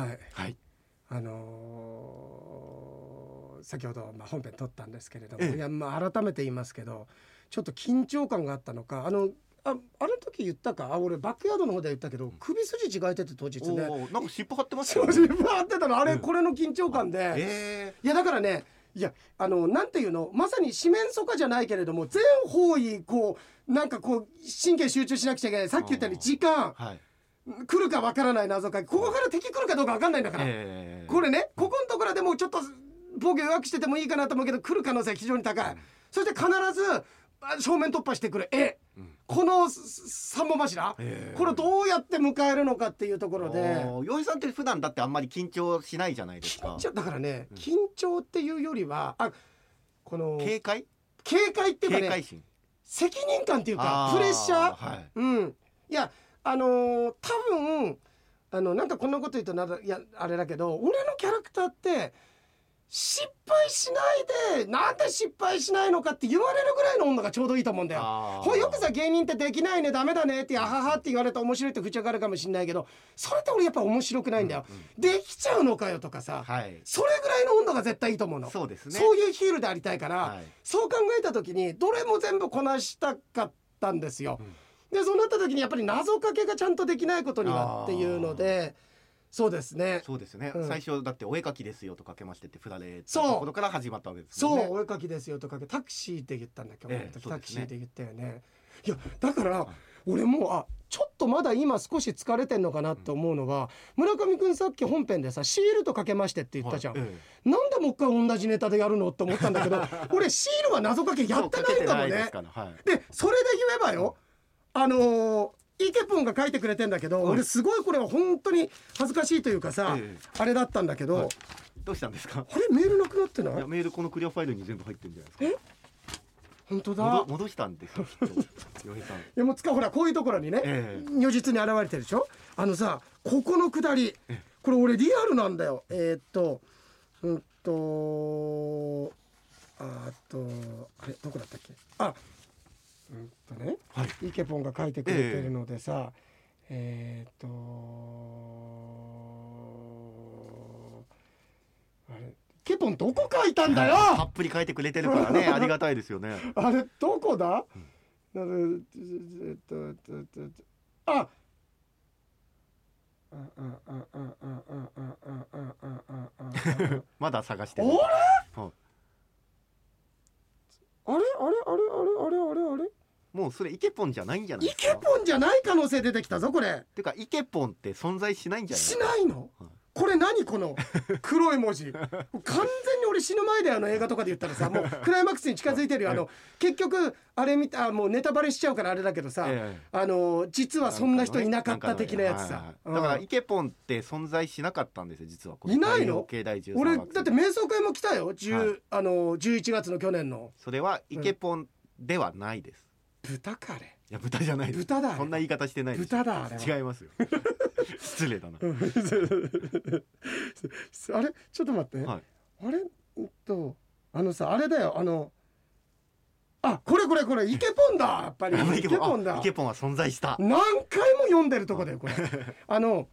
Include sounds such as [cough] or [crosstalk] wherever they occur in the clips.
はい。はい。あのー先ほど、まあ、本編撮ったんですけれども、ええ。いやまあ改めて言いますけどちょっと緊張感があったのかあのああの時言ったか？あ俺バックヤードの方で言ったけど首筋違えてて当日ね。なんか尻尾張ってましたそうよね自分あってたの。あれ、うん。これの緊張感で、えいやだからねいやあのなんていうの？まさに四面楚歌じゃないけれども全方位こうなんかこう神経集中しなくちゃいけない。さっき言ったように時間。ー、はい来るかわからない謎かけここから敵来るかどうかわかんないんだから、えーこれねここのところでもうちょっと防御弱くしててもいいかなと思うけど来る可能性は非常に高い、そして必ずあ正面突破してくる絵うん。このす三本柱、えーこれをどうやって迎えるのかっていうところで。おー洋平さんって普段だってあんまり緊張しないじゃないですか。緊張だからねうん。緊張っていうよりはあこの警戒？警戒っていうかね責任感っていうかあプレッシャー？はい。うん。いやあのー多分あのなんかこんなこと言うとなだいやあれだけど俺のキャラクターって失敗しないでなんで失敗しないのかって言われるぐらいの温度がちょうどいいと思うんだよ。ほらよくさ芸人ってできないねダメだねってあははって言われて面白いって口上がるかもしれないけどそれって俺やっぱ面白くないんだよ。うんうんできちゃうのかよとかさ、はいそれぐらいの温度が絶対いいと思うの。そうですねそういうヒールでありたいから、はいそう考えた時にどれも全部こなしたかったんですよ。うんでそうなった時にやっぱり謎かけがちゃんとできないことにはっていうのでそうですね。そうですね、うん。最初だってお絵描きですよとかけましてって振られたそう。ところから始まったわけですそう、もんね。お絵かきですよとかけタクシーって言ったんだっけ、ええ俺そうですね。タクシーで言ったよね。いやだから俺もうあちょっとまだ今少し疲れてんのかなって思うのは、村上くんさっき本編でさシールとかけましてって言ったじゃん、はいえなんでもう一回同じネタでやるのって思ったんだけど [laughs] 俺シールは謎かけえやってないんだもんねではい。でそれで言えばよあのーイケポンが書いてくれてんだけど、はい。俺すごいこれは本当に恥ずかしいというかさ、ええ。あれだったんだけど、はい。どうしたんですか？あれメールなくなってない？いやメールこのクリアファイルに全部入ってるんじゃないですか？本当だ。戻戻したんですよ [laughs] いやもうつかほらこういうところにね、え如実に現れてるでしょ？あのさここのくだりえこれ俺リアルなんだよ。えーっとうんとあとあれどこだったっけ？あうんとね、はい、イケポンが書いてくれてるのでさ、えー、えー、っとあれイケポンどこ書いたんだよ、はい、たっぷり書いてくれてるからね [laughs] ありがたいですよね。あれどこだ、うん、あまだ探してるあれ、はい、あれあれあれあれあれあれあれもうそれイケポンじゃないんじゃないイですか？ケポンじゃない可能性出てきたぞこれ。てかイケポンって存在しないんじゃないしないの？はい。これ何この黒い文字。[laughs] 完全に俺死ぬ前であの映画とかで言ったらさもう [laughs] クライマックスに近づいてるよあの結局あれ見たあもうネタバレしちゃうからあれだけどさ、ええ。あの実はそんな人いなかった的なやつさ。はいはいだからイケポンって存在しなかったんですよ実はこいないの？太陽系第13俺だって瞑想会も来たよ、10はい。あの11月の去年の。それはイケポンではないです、豚カレいや豚じゃない豚だそんな言い方してない豚だあれは。違いますよ。[laughs] 失礼だな、うん。[laughs] あれ？ちょっと待って、はい。あれ？うんとあのさあれだよ。あのあこれこれこれ。イケポンだ。やっぱり。あイケポン。だ。あイケポンは存在した。何回も読んでるとこだよこれ。[laughs] あの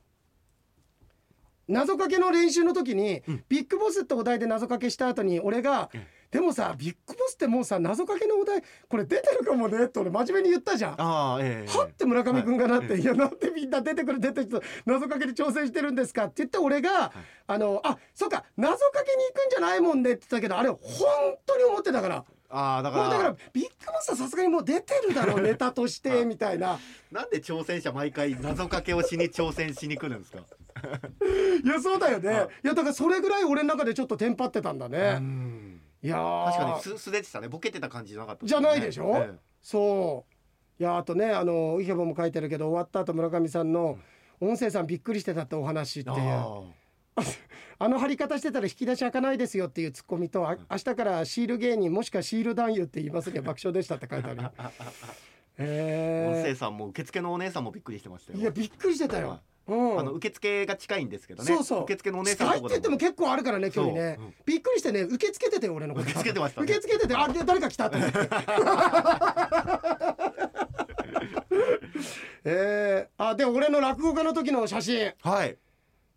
謎かけの練習の時に、うん。ビッグボスってお題で謎かけした後に俺が、うんでもさビッグボスってもうさ謎かけのお題これ出てるかもねって俺真面目に言ったじゃん。ああええ。はって村上君がなって、はい。い、やなんでみんな出てくる出てくる謎かけに挑戦してるんですかって言って俺が、あのあそうか謎かけに行くんじゃないもんねって言ったけどあれ本当に思ってたから。ああだから。だからビッグボスはさすがにもう出てるだろうネタとしてみたいな。[laughs] なんで挑戦者毎回謎かけをしに挑戦しに来るんですか？[laughs] いやそうだよね、はい。い、やだからそれぐらい俺の中でちょっとテンパってたんだね、うんいやー。確かにす素でしたね。ボケてた感じじゃなかったじゃないでしょ？ええ。そう。いやあとねあのイケボも書いてるけど終わった後村上さんの音声さんびっくりしてたってお話っていう。あ [laughs] あの貼り方してたら引き出し開かないですよっていうツッコミとあ明日からシール芸人もしくはシール男優って言いますには [laughs] 爆笑でしたって書いてある。[laughs] よあ音え声さんも受付のお姉さんもびっくりしてましたよ。ー、いやびっくりしてたよ、あの受付が近いんですけどね。そうそう。受付のお姉さんの近いって言っても結構あるからね距離ね、そううん。びっくりしてね受け付けてて俺のこと。受け付けてましたね。受け付けててあで誰か来たと思って。[laughs] えー、あで俺の落語家の時の写真。はい。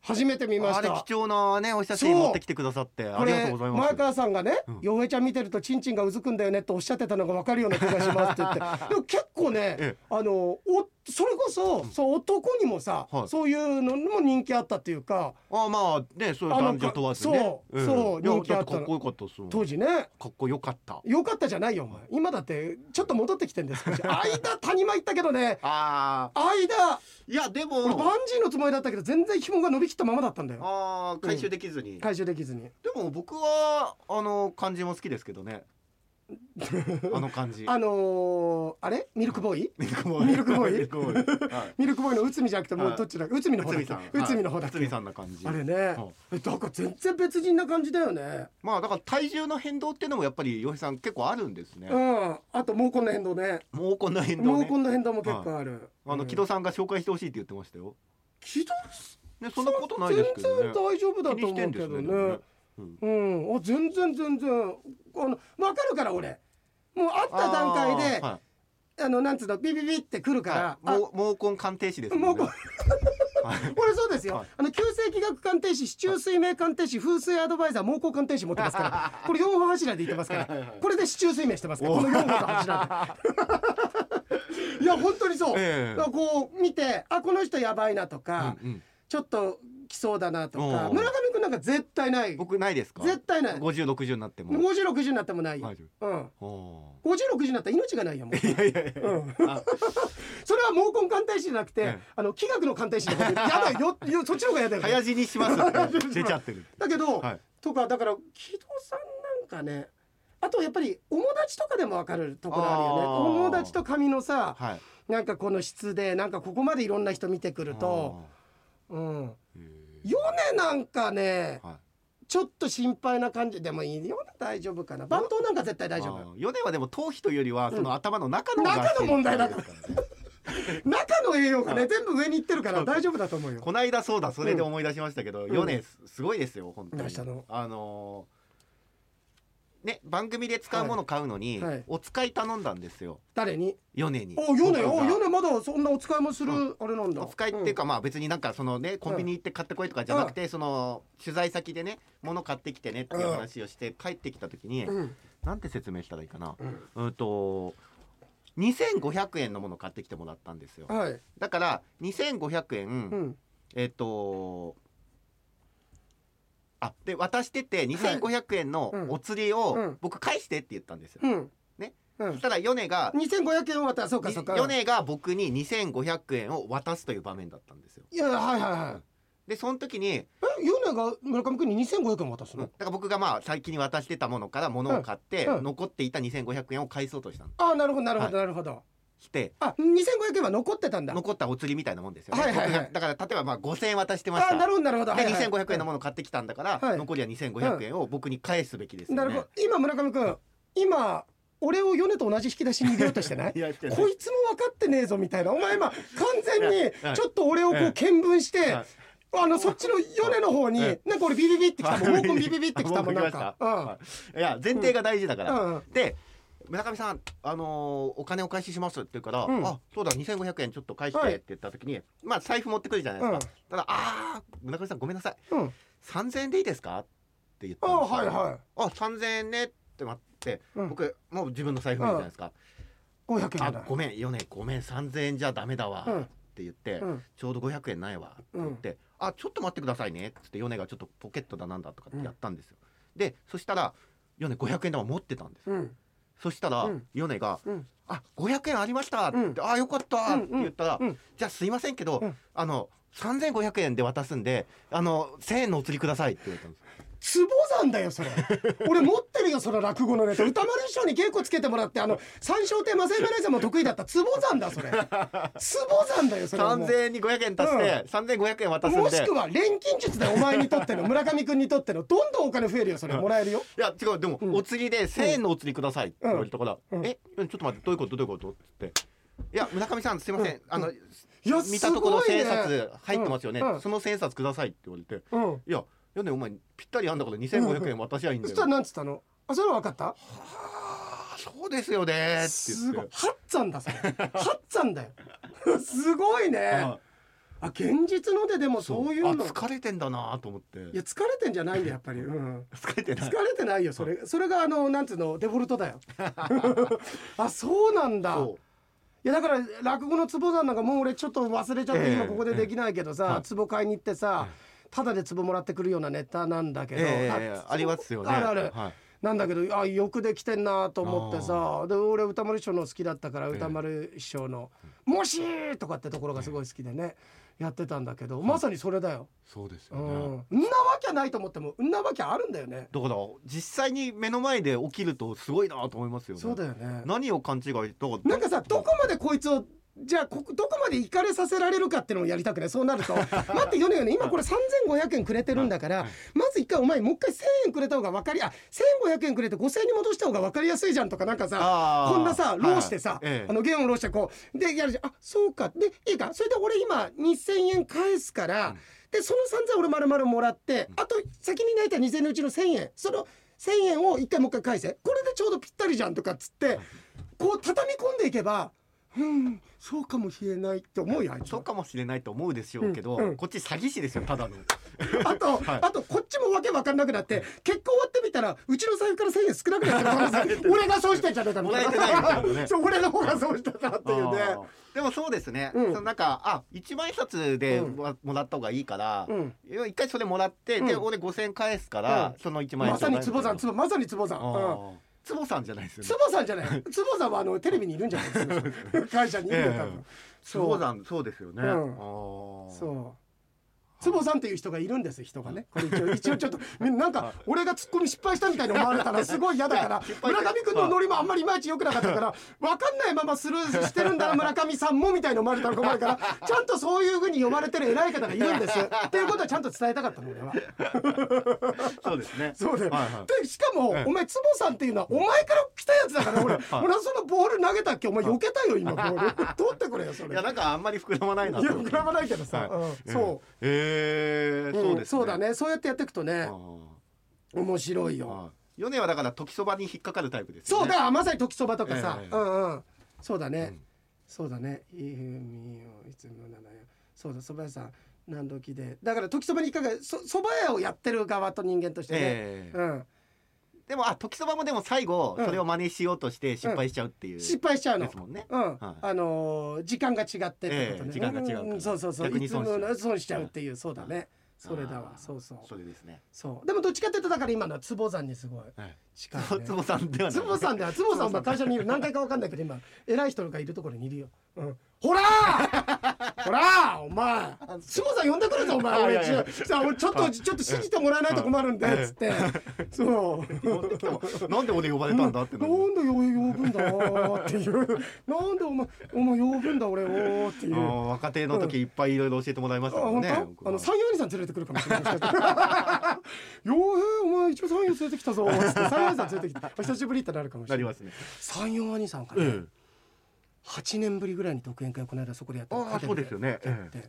初めて見ました。あれ貴重なねお写真そう。持ってきてくださってあこりがとうれございます。前川さんがねうん「洋、平、ちゃん見てるとチンチンがうずくんだよね」っておっしゃってたのが分かるような気がしますって言って。[laughs] でも結構ね、ええ。あのおそれこそ、そう男にもさ、はい。そういうのも人気あったっていうかあまあねそういう男女問わずね。そうそう人気あったの。だってかっこよかったっすもん。当時ね。かっこよかった。よかったじゃないよお前。今だってちょっと戻ってきてんです少し [laughs] 間谷間行ったけどね。ああ間。いやで俺バンもジーのつもりだったけど全然紐が伸びきったままだったんだよ。ああ回収できずに、回収できずに。でも僕はあの感じも好きですけどね [laughs] あの感じ。あのー、あれ？ミルクボーイ？ミルクボーイ。ミルクボーイ？ミルクボーイ。はい。[laughs] ミルクボーイの内海じゃなくてもはい。うどっちだ？内海の方だっけ？内海の方だっけ？さんな感じ。あれね。はい。えだから全然別人な感じだよね。まあだから体重の変動っていうのもやっぱり洋平さん結構あるんですね。うん。あと毛根の変動ね。毛根の変動ね。毛根の変動も結構ある。あの木戸さんが紹介してほしいって言ってましたよ。木戸ねそんなことないですけどね。全然大丈夫だと思うけど気にしてんですねうん。あ全然全然。あの分かるから俺。もう会った段階であーはい。あのなんつうのビビビってくるから、はい、毛毛根鑑定士ですもんね。これ [laughs] そうですよ、はい。あの急性気学鑑定士市中水明鑑定士風水アドバイザー毛根鑑定士持ってますから。[laughs] これ4本柱で言ってますから。これで市中水明してますから。この4本の柱で。[laughs] いや本当にそう、ええ。だからこう見てあこの人やばいなとか、うんうん。ちょっと来そうだなとか村上君なんか絶対ない。僕ないですか？絶対ない。50、60になっても。5060になってもないよ、大丈うん。夫お5060になったら命がないよもう。ーいやいやいや、うん。あそれは毛根鑑定士じゃなくて、ええ。あの気学の鑑定士のことでやだよよそっちの方がやだよ早死にしますって。[laughs] 出ちゃってる。だけど、はい。とかだから木戸さんなんかねあとやっぱり友達とかでも分かるところあるよね。友達と髪のさはい。なんかこの質でなんかここまでいろんな人見てくると、うん、あー。へ米なんかねーはい。ちょっと心配な感じ。でもいいよ大丈夫かな。番頭なんか絶対大丈夫。米はでも頭皮というよりはその頭の中の方が中の問題だから [laughs] 中の栄養がねはい。全部上に行ってるから大丈夫だと思うよ。この間そうだそれで思い出しましたけど、ん。米すすごいですよ本当に。あのーね番組で使うもの買うのに、はい。はい。お使い頼んだんですよ。誰に？米に。お米お僕が。米まだそんなお使いもするあれなんだ。お使いっていうか、まあ別になんかそのねコンビニ行って買ってこいとかじゃなくて、その取材先でね物買ってきてねっていう話をして帰ってきた時に、うん。うんなんて説明したらいいかな。うん。うんと2500円のもの買ってきてもらったんですよ。はい。だから2500円、うん。えっ、とあで渡してて2500円のうん。お釣りをうん。僕返してって言ったんですよ、うん。ね。うん。そしたら米が2500円を渡そうかそうか。米が僕に2500円を渡すという場面だったんですよ。いやはいはいはい。でその時に、え米が村上君に2500円渡すの、うん。だから僕がまあ最近に渡してたものから物を買って、残っていた2500円を返そうとしたの。あなるほどなるほどはなるほど、して。あ2500円は残ってたんだ。残ったお釣りみたいなもんですよね、はいはいはい。だから例えばまあ5000円渡してました。あなるほどなるほど。ではいはい2500円のもの買ってきたんだから、はい。残りは2500円を僕に返すべきですよね。なるほど。今村上君今俺を米と同じ引き出しに入れようとしてない？[laughs] こいつも分かってねえぞみたいな。お前今完全にちょっと俺をこう見聞して、はいあのそっちの米の方に、はいなんか俺ビビビってきたもん。ビビビってきたもんあなんか、うん。はい。いや前提が大事だから、うんうん。で村上さん、あのーお金お返ししますって言うから、うん。あそうだ2500円ちょっと返してはい。って言った時に、まあ財布持ってくるじゃないですか、ただあー村上さんごめんなさい。うん。うん3000円でいいですか？って言ったあんですよ。はいはい。あ3000円ねって待って、うん。僕もう自分の財布見るじゃないですか、500円あだごめんよねごめん3000円じゃダメだわ、うん。って言って、うん。ちょうど500円ないわって言って、あちょっと待ってくださいねっつって米がちょっとポケットだなんだとかってやったんですよ、でそしたら米500円玉持ってたんですよ。うんそしたら、うん。米がうん「あ500円ありました」って、うんあよかった」って言ったら、じゃあすいませんけど、うん。あの3500円で渡すんであの1000円のお釣りくださいって言われたんです坪山だよそれ。俺持ってるよその落語のネタ。歌丸師匠に亭つけてもらってあの三笑亭正山姉さんも得意だった。坪山だそれ。坪山だよそれ。はもう3000円に500円足して、3500円渡すんで。もしくは錬金術だよお前にとっての村上君にとってのどんどんお金増えるよそれ。もらえるよ。いや違う。でも、うん。お釣りで1000円のお釣りくださいって言われたから「うん。え？ちょっと待ってどういうこと？どういうこと?」って言って「いや村上さんすいません、うん。あの、見たところ千円札入ってますよね、うん。うん。その千円札ください」って言われて。うん「いやいやねお前ぴったりあんだから2500円渡しゃいいんだよ」そしたらなんつったの？あそれは分かった？ああそうですよねってす言って。ごい。ハッツァンだそれ。ハッツァンだよ。[laughs] すごいね。ああ現実のででもそう。いうの。あ疲れてんだなと思って。いや疲れてんじゃないんだやっぱり、うん、疲れてない。疲れてないよそれ。それがあのなんつうのデフォルトだよ。[laughs] あそうなんだ。そいやだから落語の壺さんなんかもう俺ちょっと忘れちゃってええ。今ここでできないけどさはい。壺買いに行ってさただで壺もらってくるようなネタなんだけど、ええありますよね。あるある。はい。なんだけどあよくできてんなと思ってさで俺歌丸師匠の好きだったからええ。歌丸師匠の「もし!」とかってところがすごい好きでねやってたんだけどまさにそれだよ。そうですようね、ん、んなわけないと思ってもんなわけあるんだよね。だから実際に目の前で起きるとすごいなと思いますよね。そうだよね。何を勘違いとなんかさどこまでこいつをじゃあこどこまで行かれさせられるかっていうのをやりたくない？そうなると。[laughs] 待って米よね今これ3500円くれてるんだからまず一回お前もう一回1000円くれた方が分かりあ1500円くれて5000円に戻した方が分かりやすいじゃんとかなんかさこんなさはい。ローしてさ、ええ。あの弦をローしてこうでやるじゃん。あそうか。でいいか。それで俺今2000円返すから、うん。でその3000俺丸々もらって、あと先に泣いた2000円のうちの1000円。その1000円を一回もう一回返せ。これでちょうどぴったりじゃんとかっつってこう畳み込んでいけばうんそうかもしれないって思うよあいつは。そうかもしれないと思うでしょうけど、うんうん。こっち詐欺師ですよただの。あと、[laughs] はい。あとこっちもわけわかんなくなって結果終わってみたらうちの財布から1000円少なくなって [laughs] 俺がそうしてんじゃねえかみたいもらえてないみたいななね。[laughs] そう俺の方がそうしてたっていうね。あー。でもそうですね、うん。そのなんかあ一万円札でうん。もらもらった方がいいから、うん。いや一回それもらって、でうん。俺5000円返すから、うん。その1万円まさに坪さんつ坪まさに坪さん、うん坪さんじゃないですよね。坪さんじゃない。坪さんはあのテレビにいるんじゃないですか。[laughs] 会社にいるよ多分、ええそう坪さんそうですよね、うん。そう坪さんっていう人がいるんです人がね。これ一応一応ちょっと [laughs] みなんか俺がツッコミ失敗したみたいに思われたらすごい嫌だから村上君のノリもあんまりいまいち良くなかったから分かんないままスルーしてるんだな村上さんもみたいに思われたら困るから。[laughs] ちゃんとそういうふうに呼ばれてる偉い方がいるんです。っていうことはちゃんと伝えたかったの俺は。[laughs] そうですね。そうだよ、はいはい。でしかも、ええ。お前坪さんっていうのはお前から来たやつだから俺、俺はそのボール投げたっけ？お前避けたよ今ボール。取ってくれよそれ。いやなんかあんまり膨らまないないや膨らまないけどさ、そう。ええうんそうですね。そうだね。そうやってやっていくとね面白いよ、はい米はだから時そばに引っかかるタイプですよね。そうだまさに時そばとかさ、ええ。うんうん。そうだね、うん。そうだね。いいみよいつもなのよそうだ蕎麦屋さん何時で。だから時そばに引っかかるそ蕎麦屋をやってる側と人間としてね、ええ。うんでもあ時そばもでも最後うん。それを真似しようとして失敗しちゃうっていう、失敗しちゃうの。ですもんね。うん、はい。あのー時間が違ってってことね、ええ時間が違うから。ん。そうそうそう。逆にいつも損しちゃう。の損しちゃうっていう。そうだね。それだわ。そうそう。それですね。そう。でもどっちかっていうとだから今のは坪山にすごい。はい。近い、ね、つぼさんではない。坪さんでは坪さんは会社にいる。何回か分かんないけど今偉い人がいるところにいるよ、うん、ほらーほらーお前。坪さん呼んでくるぞお前。俺ちさ俺ちょっとちょっと信じてもらえないと困るんではい。つって。そう。[laughs] なんで俺呼ばれたんだってなんで呼ぶんだっていう。なんでお前お前呼ぶんだ俺をっていう。若手の時いっぱいいろいろ教えてもらいましたもんね。当？あの三陽兄さん連れてくるかもしれない。もしかしたら洋平お前一応三陽連れてきたぞ三陽兄さん連れてきた。久しぶりってなるかもしれない。なりますね。三陽兄さんがね、え8年ぶりぐらいに独演会をこの間そこでやったの。ああそうですよね。やって。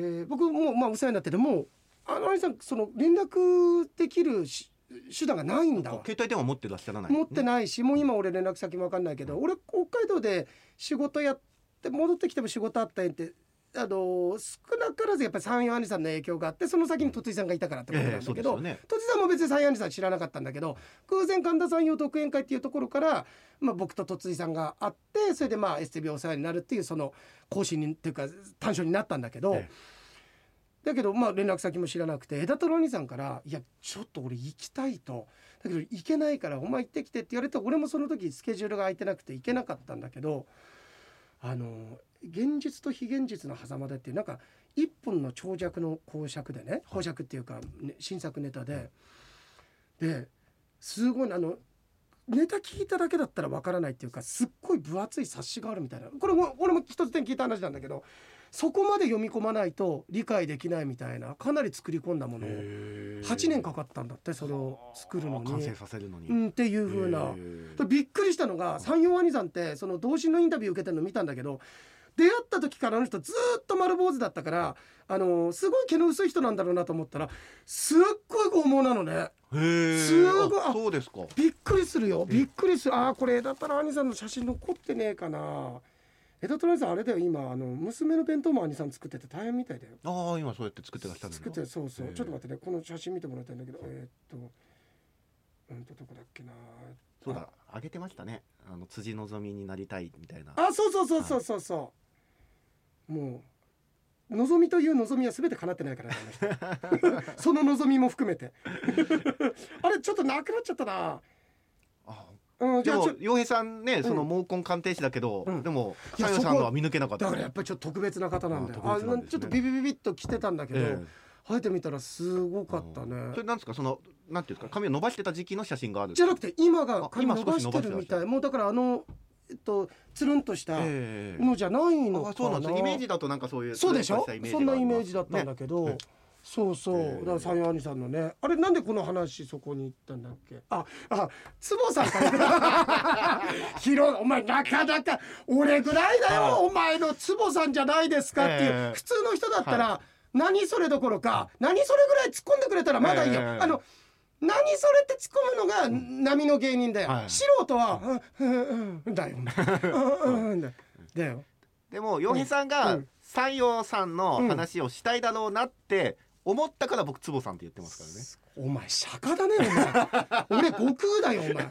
で僕もうまあお世話になっててもうあの兄さんその連絡できるし手段がないんだわ。携帯電話持ってらっしゃらない持ってないしもう今俺連絡先も分かんないけど俺北海道で仕事やって戻ってきても仕事あったんってあの少なからずやっぱり三陽兄さんの影響があってその先にとついさんがいたからってことなんだけど、ですよね。とついさんも別に三陽兄さん知らなかったんだけど偶然神田山陽独演会っていうところから、まあ、僕ととついさんがあってそれでまあ STB お世話になるっていうその更新にっていうか短所になったんだけど。え。だけどまあ連絡先も知らなくて枝太郎兄さんから「いやちょっと俺行きたい」と「だけど行けないからお前行ってきて」って言われて俺もその時スケジュールが空いてなくて行けなかったんだけどあの現実と非現実の狭間でっていうなんか一本の長尺の講釈でね講釈っていうか、ね、新作ネタで。ですごいあのネタ聞いただけだったらわからないっていうかすっごい分厚い冊子があるみたいな。これも俺も一つ点聞いた話なんだけどそこまで読み込まないと理解できないみたいなかなり作り込んだものをえ。8年かかったんだってそれを作るのに。完成。させるのに、うん、っていう風な。え。でびっくりしたのが三陽兄さんってその同心のインタビュー受けてるの見たんだけど出会った時からあの人ずーっと丸坊主だったからあのすごい毛の薄い人なんだろうなと思ったらすっごい剛毛なのね。すごいあそうですか。びっくりするよ。びっくりする。あーこれだったら兄さんの写真残ってねえかな江戸隣さんあれだよ今あの娘の弁当も兄さん作ってて大変みたいだよ。ああ今そうやって作ってらっしゃるの？作ってそうそう。ちょっと待ってねこの写真見てもらいたいんだけどえーっとうんとどこだっけな。そうだあげてましたね。あの辻希美になりたいみたいな。あそうそうそうそうそうそう。もう望みという望みは全て叶ってないからねあの人。[laughs] その望みも含めて。[laughs] あれちょっとなくなっちゃったな。あうんじでも洋平さんねその毛根鑑定士だけど、うん。でもさよさんのは見抜けなかった。だからやっぱりちょっと特別な方なんで。すね。ちょっとビビビビッと来てたんだけど、え生えてみたらすごえかったね。それなんですかそのなんていうんですか髪を伸ばしてた時期の写真があるじゃなくて今があ髪伸ばしてるみたい。もうだからあのえっとつるんとしたええ。のじゃないのかな、あそうなんですイメージだとなんかそういうそうでしょ？そんなイメーがジだったんだけど、ねそうそう、ええ。だから三陽兄さんのね。あれなんでこの話そこに行ったんだっけ？ああ坪さんか。らひろお前なかなか俺ぐらいだよ、はい。お前の坪さんじゃないですかっていう、ええ。普通の人だったら、は何それどころか何それぐらい突っ込んでくれたらまだいいよ、ええあの何それって突っ込むのが波の芸人だよ、はい。素人は「うんうんうん」だよ「うんうん」だだよ。でも洋平さんがうん。西洋さんの話をしたいだろうなって思ったから僕坪さんって言ってますからね。お前釈迦だねお前。俺悟空だよお前。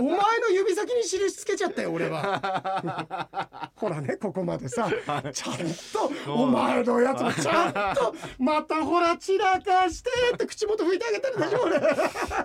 お前の指先に印つけちゃったよ俺は。ほらねここまでさ。ちゃんとお前のやつもちゃんとまたほら散らかしてって口元拭いてあげてるでしょ俺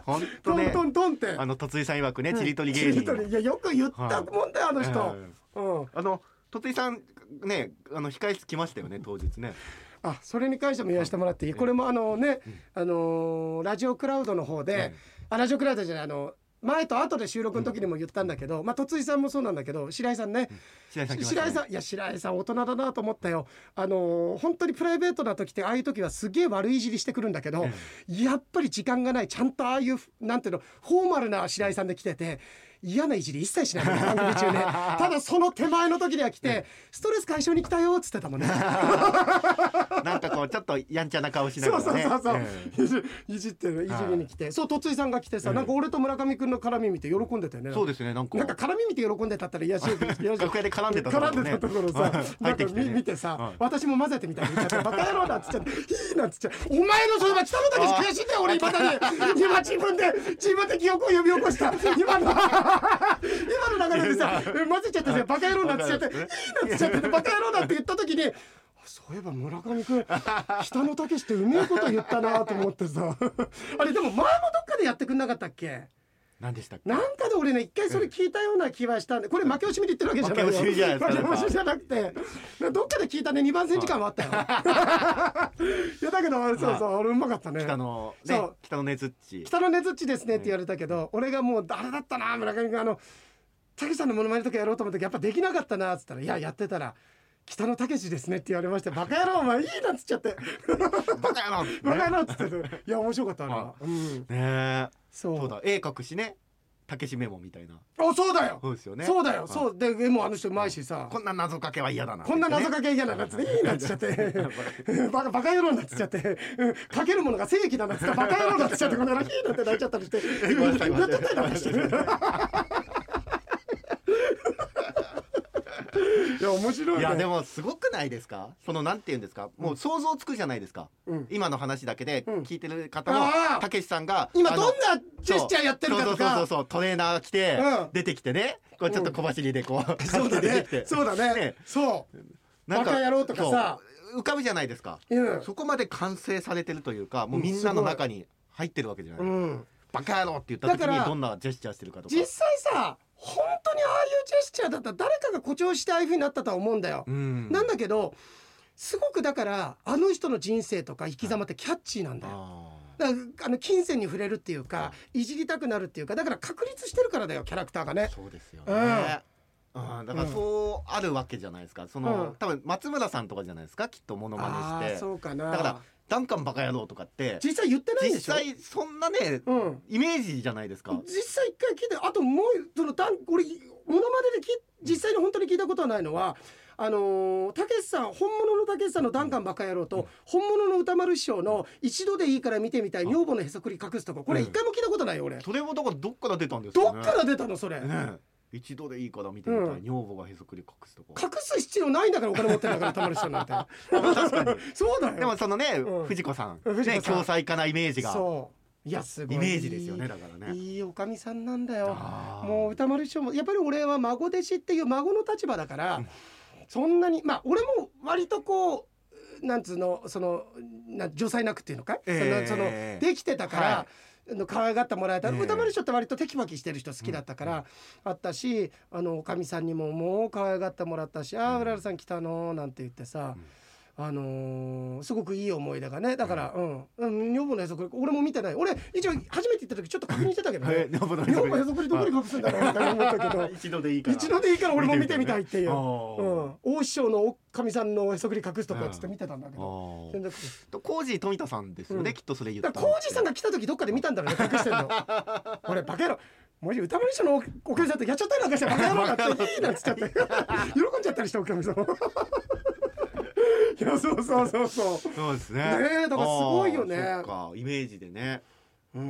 本当ねトントントンって。あの筒井さん曰くねちりとり芸人。ちりとり。いやよく言ったもんだよあの人、ええうん。あの筒井さんねあの控室来ましたよね当日ねあそれに関しても言わせてもらっていい？これもあのね、あのーラジオクラウドの方で、えあラジオクラウドじゃないあの前と後で収録の時にも言ったんだけど、まあ筒井さんもそうなんだけど白井さんね、白井さん来ましたね。白井さんいや白井さん大人だなと思ったよ。あのー本当にプライベートな時ってああいう時はすげえ悪いいじりしてくるんだけど、やっぱり時間がない。ちゃんとああいうなんていうのフォーマルな白井さんで来てて嫌ないじり一切しないの番組中ね。[laughs] ただその手前の時には来てストレス解消に来たよっつってたもんね。[laughs] なんかこうちょっとやんちゃな顔しなそうがらね。そうそうそう、えいじいじってるいじりに来て、そうとついさんが来てさ、ええなんか俺と村上くんの絡み見て喜んでたよね。えそうですねなんか。なんか絡み見て喜んでたったらいやしい楽屋で絡んでたところね。絡んでたところさ、はい。なんか入ってきてね。見見てさ、はい。私も混ぜてみたいに言っちゃってバカ野郎だっつっちゃっていいなっつっちゃお前のそれは北野武悔しいんだよ俺今だに今自分で自分で記憶を呼び起こした。今の今の流れでさ混ぜちゃってさバカ野郎だっつっちゃって。いいなっつっちゃってバカ野郎だって言った時にそういえば村上君北野武ってうめえこと言ったなと思ってさ。[laughs] あれでも前もどっかでやってくんなかったっけ？何でしたっけ？なんかで俺ね一回それ聞いたような気はしたんでこれ負け惜しみで言ってるわけじゃないよ。負け惜しみじゃな負け惜しみじゃなくてどっかで聞いたね2番線時間はあったよ。[laughs] いやだけどそうそう俺うまかったね。北のね北のねずっち。北のねずっちですねって言われたけど俺がもう誰だったな村上君あのたけしさんのモノマネとかやろうと思ったけどやっぱできなかったなっつったら「いややってたら北野武ですね」って言われまして「バカ野郎お前いいな」っつっちゃって。バカ野郎「[laughs] バカ野郎」っつってていや面白かったなは。うんねえそう。だ。絵描くしね。たけしメモみたいな。あそうだよ。そうですよね。そうだよ。はい。そう。で絵もあの人うまいしさ。こんな謎かけは嫌だなこんな謎かけ嫌だなっつっていいなっつっちゃって。[laughs] [laughs] バカバカ野郎になっつっちゃって。うん。かけるものが正義だなっつってバカ野郎になっつっちゃってこの野郎ヒーなって泣いちゃったりして。ごめんなさい。[laughs] やってたりしてるいや面白いね。いやでもすごくないですか？そのなんて言うんですか？もう想像つくじゃないですか、うん。今の話だけでうん。聞いてる方もたけしさんが今どんなジェスチャーやってるかとそうそうそうかそうトレーナー来て、うん。出てきてね。こうちょっと小走りでこう、そうだね。出てきて。そうだね。ね。そう。なんバカ野郎とかさ。浮かぶじゃないですか、うん。そこまで完成されてるというかもうみんなの中に入ってるわけじゃない、うん。バカ野郎って言った時にどんなジェスチャーしてるかとか。実際さ本当にああいうジェスチャーだったら誰かが誇張してああいう風になったとは思うんだよ。うん。なんだけどすごくだからあの人の人生とか生き様ってキャッチーなんだよ。あだからあの金銭に触れるっていうかいじりたくなるっていうかだから確立してるからだよキャラクターがーね。そうですよね、うん、だからうん。そうあるわけじゃないですか。その、うん。多分松村さんとかじゃないですか？きっとモノマネして。そうかな。だからダンカンバカ野郎とかって実際言ってないんでしょ？実際そんなねうん。イメージじゃないですか？実際一回聞いてあともうそのダン俺モノマネでき実際に本当に聞いたことはないのは。あのーたけしさん本物のたけしさんの「ダンカンバカ野郎」と本物の歌丸師匠の「一度でいいから見てみたい女房のへそくり隠すとここれ一回も聞いたことないよ俺。それもだからどっから出たんですかね？どっから出たのそれ？ね一度でいいから見てみたい、うん。女房がへそくり隠すとこ。隠す必要ないんだからお金持ってるんだからたまる人なんて。[laughs] 確かに。そうだよ。でもそのね、うん。藤子さん。藤子さん。ね共済家なイメージが。そう。いやすごい。イメージですよねだからね。いいおかみさんなんだよ。もう歌丸師匠もやっぱり俺は孫弟子っていう孫の立場だから、うん。そんなにまあ俺も割とこうなんつうのそのな女才なくっていうのか、ええ。そのそのできてたから、はあの可愛がってもらえた、ええ。歌丸師匠って割とテキパキしてる人好きだったから、あったしあのおかみさんにももう可愛がってもらったし「ああうん。うららさん来たの」なんて言ってさ、うんあのーすごくいい思い出がねだからうん、うん、女房のへそくり俺も見てない。俺一応初めて行った時ちょっと確認してたけどね。え女房のへ女そくりどこに隠すんだろうみたいな思ったけど。[laughs] 一度でいいから一度でいいから俺も見てみたい。っていう、あうーん、大師匠のおかみさんのへそくり隠すとこっつって見てたんだけあど、ー。全然。とコージー富田さんですよね、うん。きっとそれ言っだたから浩二さんが来た時どっかで見たんだろうね隠してんの。[laughs] 俺バカ野郎もし歌丸師匠のおおかみさんとやっちゃったりなんかしてバカ野郎だっていいなんつっちゃって。[laughs] 喜んじゃったりしておかみさんいやそうそうそうそう。そうですね。ねえだからすごいよね。イメージでね、うん。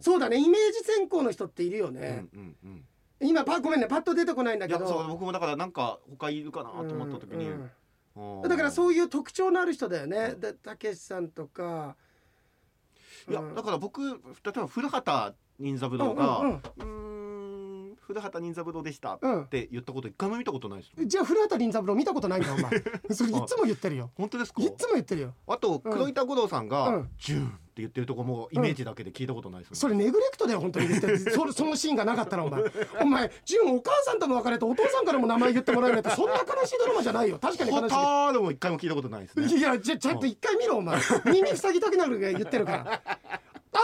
そうだね。イメージ先行の人っているようんね、うんうん。今パごめんねパッと出てこないんだいやけどそう僕もだからなんか他いるかなと思った時に、うんうんだからそういう特徴のある人だよね。でたけしさんとか。いやうん。だから僕例えば古畑任三郎がうんうんうーん古畑任三郎でしたっうん。て言ったこと一回も見たことないですよ。じゃあ古畑任三郎見たことないんだお前。[laughs] それいつも言ってるよ。本当ですか？いつも言ってるよ。あとうん黒板五郎さんがうん「ジューン」って言ってるとこもイメージだけで聞いたことないですそれネグレクトだよ本当に言ってる。[laughs] それそのシーンがなかったらお前。お前純お母さんとも別れてお父さんからも名前言ってもらえないとそんな悲しいドラマじゃないよ。確かに悲しい。でも一回も聞いたことないですね。いやじゃちゃんと一回見ろお前。[laughs] 耳塞ぎたくなるが言ってるから。あら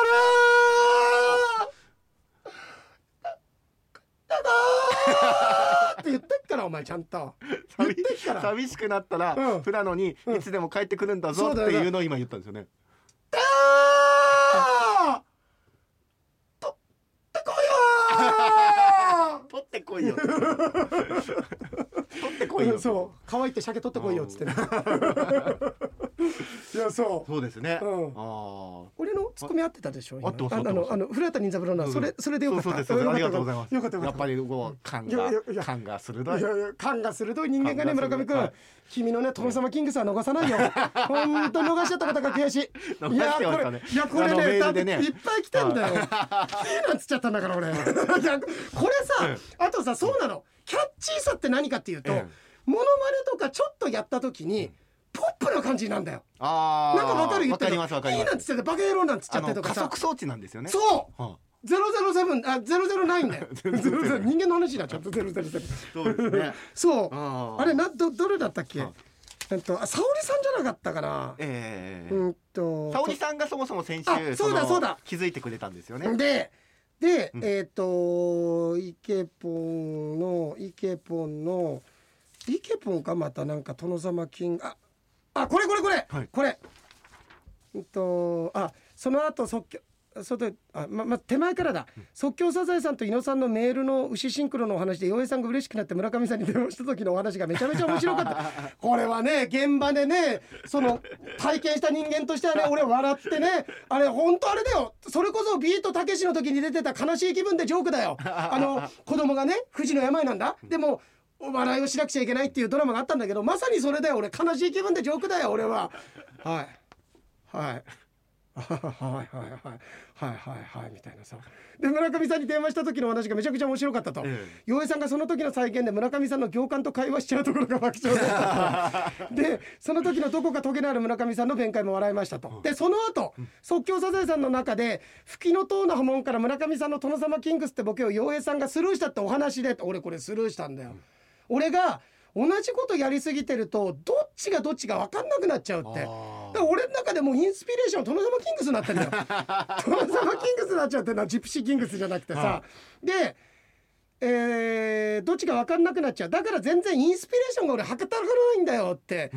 ーだだーって言ってっからお前ちゃんと。言ってっから。寂しくなったらうん。富良野にうん。いつでも帰ってくるんだぞっていうのを今言ったんですよね。あーとってこいよ取ってこいよ取ってこいよーそう可愛いって鮭取ってこいよっつってね [laughs] いやそう。そうですね。うん。あ俺のツッコミ合ってたでしょ？あのあの古畑任三郎のそれそれでよかった。そうそうですありがとうございます。よかったよかった。やっぱりこう感がいやいやいや。感が鋭い。いやいや感が鋭い人間がね村上君、はい。君のね殿様キングスは逃さないよ。[laughs] 本当逃しちゃったことが悔しい。逃しいやてましたね。これいやこれねだっていっぱい来てんだよ。い。いなんつっちゃったんだから俺。[laughs] いやこれさあとさそうなの。キャッチーさって何かっていうと、ええモノマネとかちょっとやった時に、ポップな感じなんだよ。あなんかわかる？言ってるいいなんつっててバカ野郎なんつっちゃってとかさ。加速装置なんですよね。そう。はゼロゼロセブンあゼロゼロナインだよ007人間の話だちょっとゼロゼロセブン。い [laughs] そうですね。そう。あれなどどれだったっけ？はいえっとあ沙織さんじゃなかったかな。ええうんと。沙織さんがそもそも先週あそうだのそうだ。気づいてくれたんですよね。でで、うん。えっ、とイケポンのイケポンのイケポンかまたなんか殿様金ああこれこれこれ、はい。これ。うんとあその後即興外あまま手前からだ、即興サザエさんと伊野さんのメールの牛シンクロのお話で洋平さんが嬉しくなって村上さんに電話した時のお話がめちゃめちゃ面白かった。[laughs] これはね現場でねその体験した人間としてはね俺笑ってねあれ本当あれだよ。それこそビートたけしの時に出てた悲しい気分でジョークだよ。あの [laughs] 子供がね不治の病なんだ。でもお笑いをしなくちゃいけないっていうドラマがあったんだけどまさにそれだよ俺。悲しい気分でジョークだよ俺は。はい。はい。はいはいはいはい。はいはいはい。はいみたいなさ。で村上さんに電話した時の話がめちゃくちゃ面白かったと。洋平、ええ、さんがその時の再現で村上さんの行間と会話しちゃうところが [laughs] 爆笑だった。でその時のどこかトゲのある村上さんの弁解も笑いましたと。でその後即興サザエさんの中で吹きの塔の波紋から村上さんの殿様キングスってボケを洋平さんがスルーしたってお話で俺これスルーしたんだよ。うん俺が同じことやりすぎてるとどっちがどっちが分かんなくなっちゃうって。だから俺の中でもうインスピレーション殿様キングスになってんだよ。[laughs] 殿様キングスになっちゃってるの。はジプシーキングスじゃなくてさ、はでえーどっちか分かんなくなっちゃう。だから全然インスピレーションが俺働かないんだよって、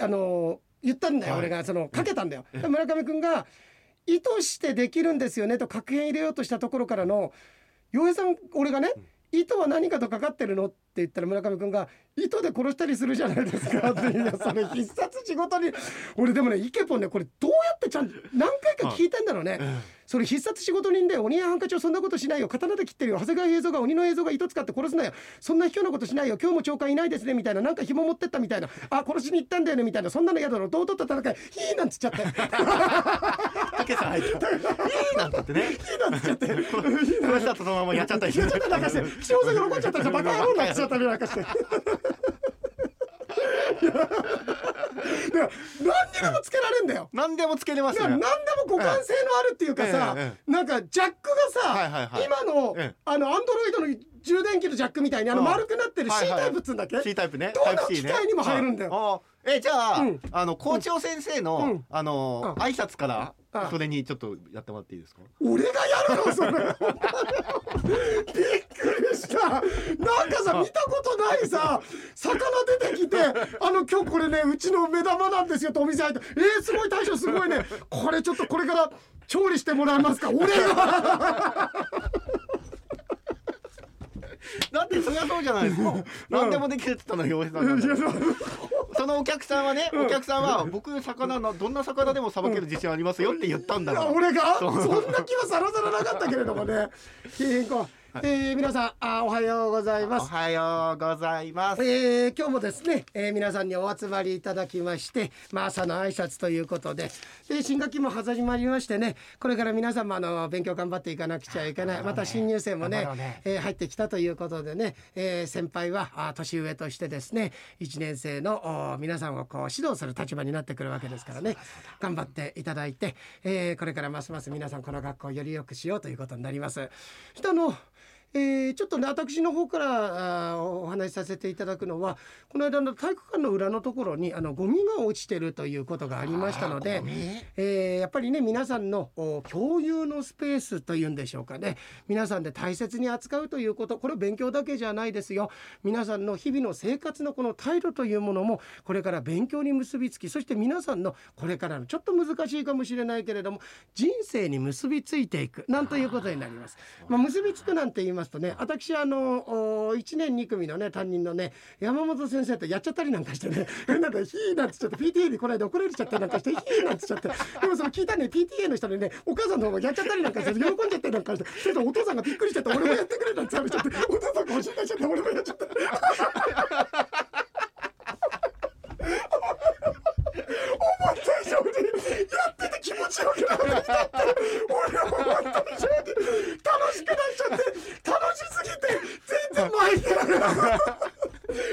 あの言ったんだよ、はい。俺がそのかけたんだよ、で村上君が「意図してできるんですよね」と確変入れようとしたところからの洋平さん俺がね、糸は何かとかかってるの?」って言ったら村上君が「糸で殺したりするじゃないですか」っていうそれ [laughs] 必殺仕事に。俺でもねイケポンねこれどうやってちゃんと何回か聞いてんだろうね。それ必殺仕事人で鬼やハンカチをそんなことしないよ刀で切ってるよ長谷川映像が鬼の映像が糸使って殺すなよそんな卑怯なことしないよ今日も長官いないですねみたいななんか紐持ってったみたいな。あ殺しに行ったんだよねみたいなそんなの嫌だろ弟と戦いヒーなんつっちゃってたけさん入った。いいなんだってね。ヒーなんつっちゃって殺したとそのままやっちゃったりやっちゃったな [laughs] んかして。気象さん喜んじゃったじゃんバカ野郎なちゃったりなんかして。いやだから何にでもつけられんだよ。何でもつけれます何でも互換性のあるっていうかさ、えなんかジャックがさ、はいはいはい。今の、ええ。あのアンドロイドの充電器のジャックみたいにあのうん丸くなってるはい C はいタイプっつうんだっけ、C タイプねどのタイプ C ね機械にも入るんだよえじゃあ、うん。あの校長先生の、うん。あの、うん。挨拶からあそれにちょっとやってもらっていいですか？俺がやるの？それ。[laughs] びっくりした。なんかさ見たことないさ魚出てきて [laughs] あの今日これねうちの目玉なんですよとお店入って。えー、すごい大将すごいね。これちょっとこれから調理してもらえますか？俺が。[laughs] だってそりゃそうじゃないですか、何でもできるって言ったのよさんそのお客さんはね、お客さんは僕魚のどんな魚でもさばける自信ありますよって言ったんだから、俺が？そんな気はさらさらなかったけれどもね金庫えー皆さんあおはようございます。おはようございます。えー今日もですね、えー皆さんにお集まりいただきまして、まあ、朝の挨拶ということでで新学期も始まりましてねこれから皆さんもあの勉強頑張っていかなくちゃいけないまた新入生もねね。えー入ってきたということでね、えー先輩はあ年上としてですね1年生のお皆さんをこう指導する立場になってくるわけですからね頑張っていただいて、えーこれからますます皆さんこの学校をより良くしようということになります。下のえーちょっとね私の方からお話しさせていただくのはこの間の体育館の裏のところにあのゴミが落ちてるということがありましたのでえーやっぱりね皆さんのお共有のスペースというんでしょうかね。皆さんで大切に扱うということこれ勉強だけじゃないですよ。皆さんの日々の生活のこの態度というものもこれから勉強に結びつきそして皆さんのこれからのちょっと難しいかもしれないけれども人生に結びついていくなんということになります。まあ、結びつくなんて言いますとね私あの1年2組のね担任のね山本先生とやっちゃったりなんかしてね [laughs] なんか「ヒー」なんつちょっと PTA にこの間怒られちゃったりなんかして「ヒー」なんつちゃってでもその聞いたね PTA の人にねお母さんの方がやっちゃったりなんかして喜んじゃったりなんかしてそれとお父さんがびっくりしちゃって俺もやってくれなんて言われちゃってお父さんが教えてちゃって俺もやっちゃった。思った以上にやってて気持ちよくなってきたって俺は思った以上に楽しくなっちゃって楽しすぎて全然前に出られない。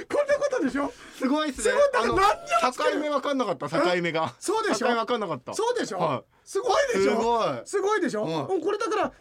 こんなことでしょすごい。っすねすごい。だからあの境目分かんなかった境目がそうでしょ境目分かんなかったそうでしょ、はい。すごい。でしょすごい。すごい。でしょ、うんこれだから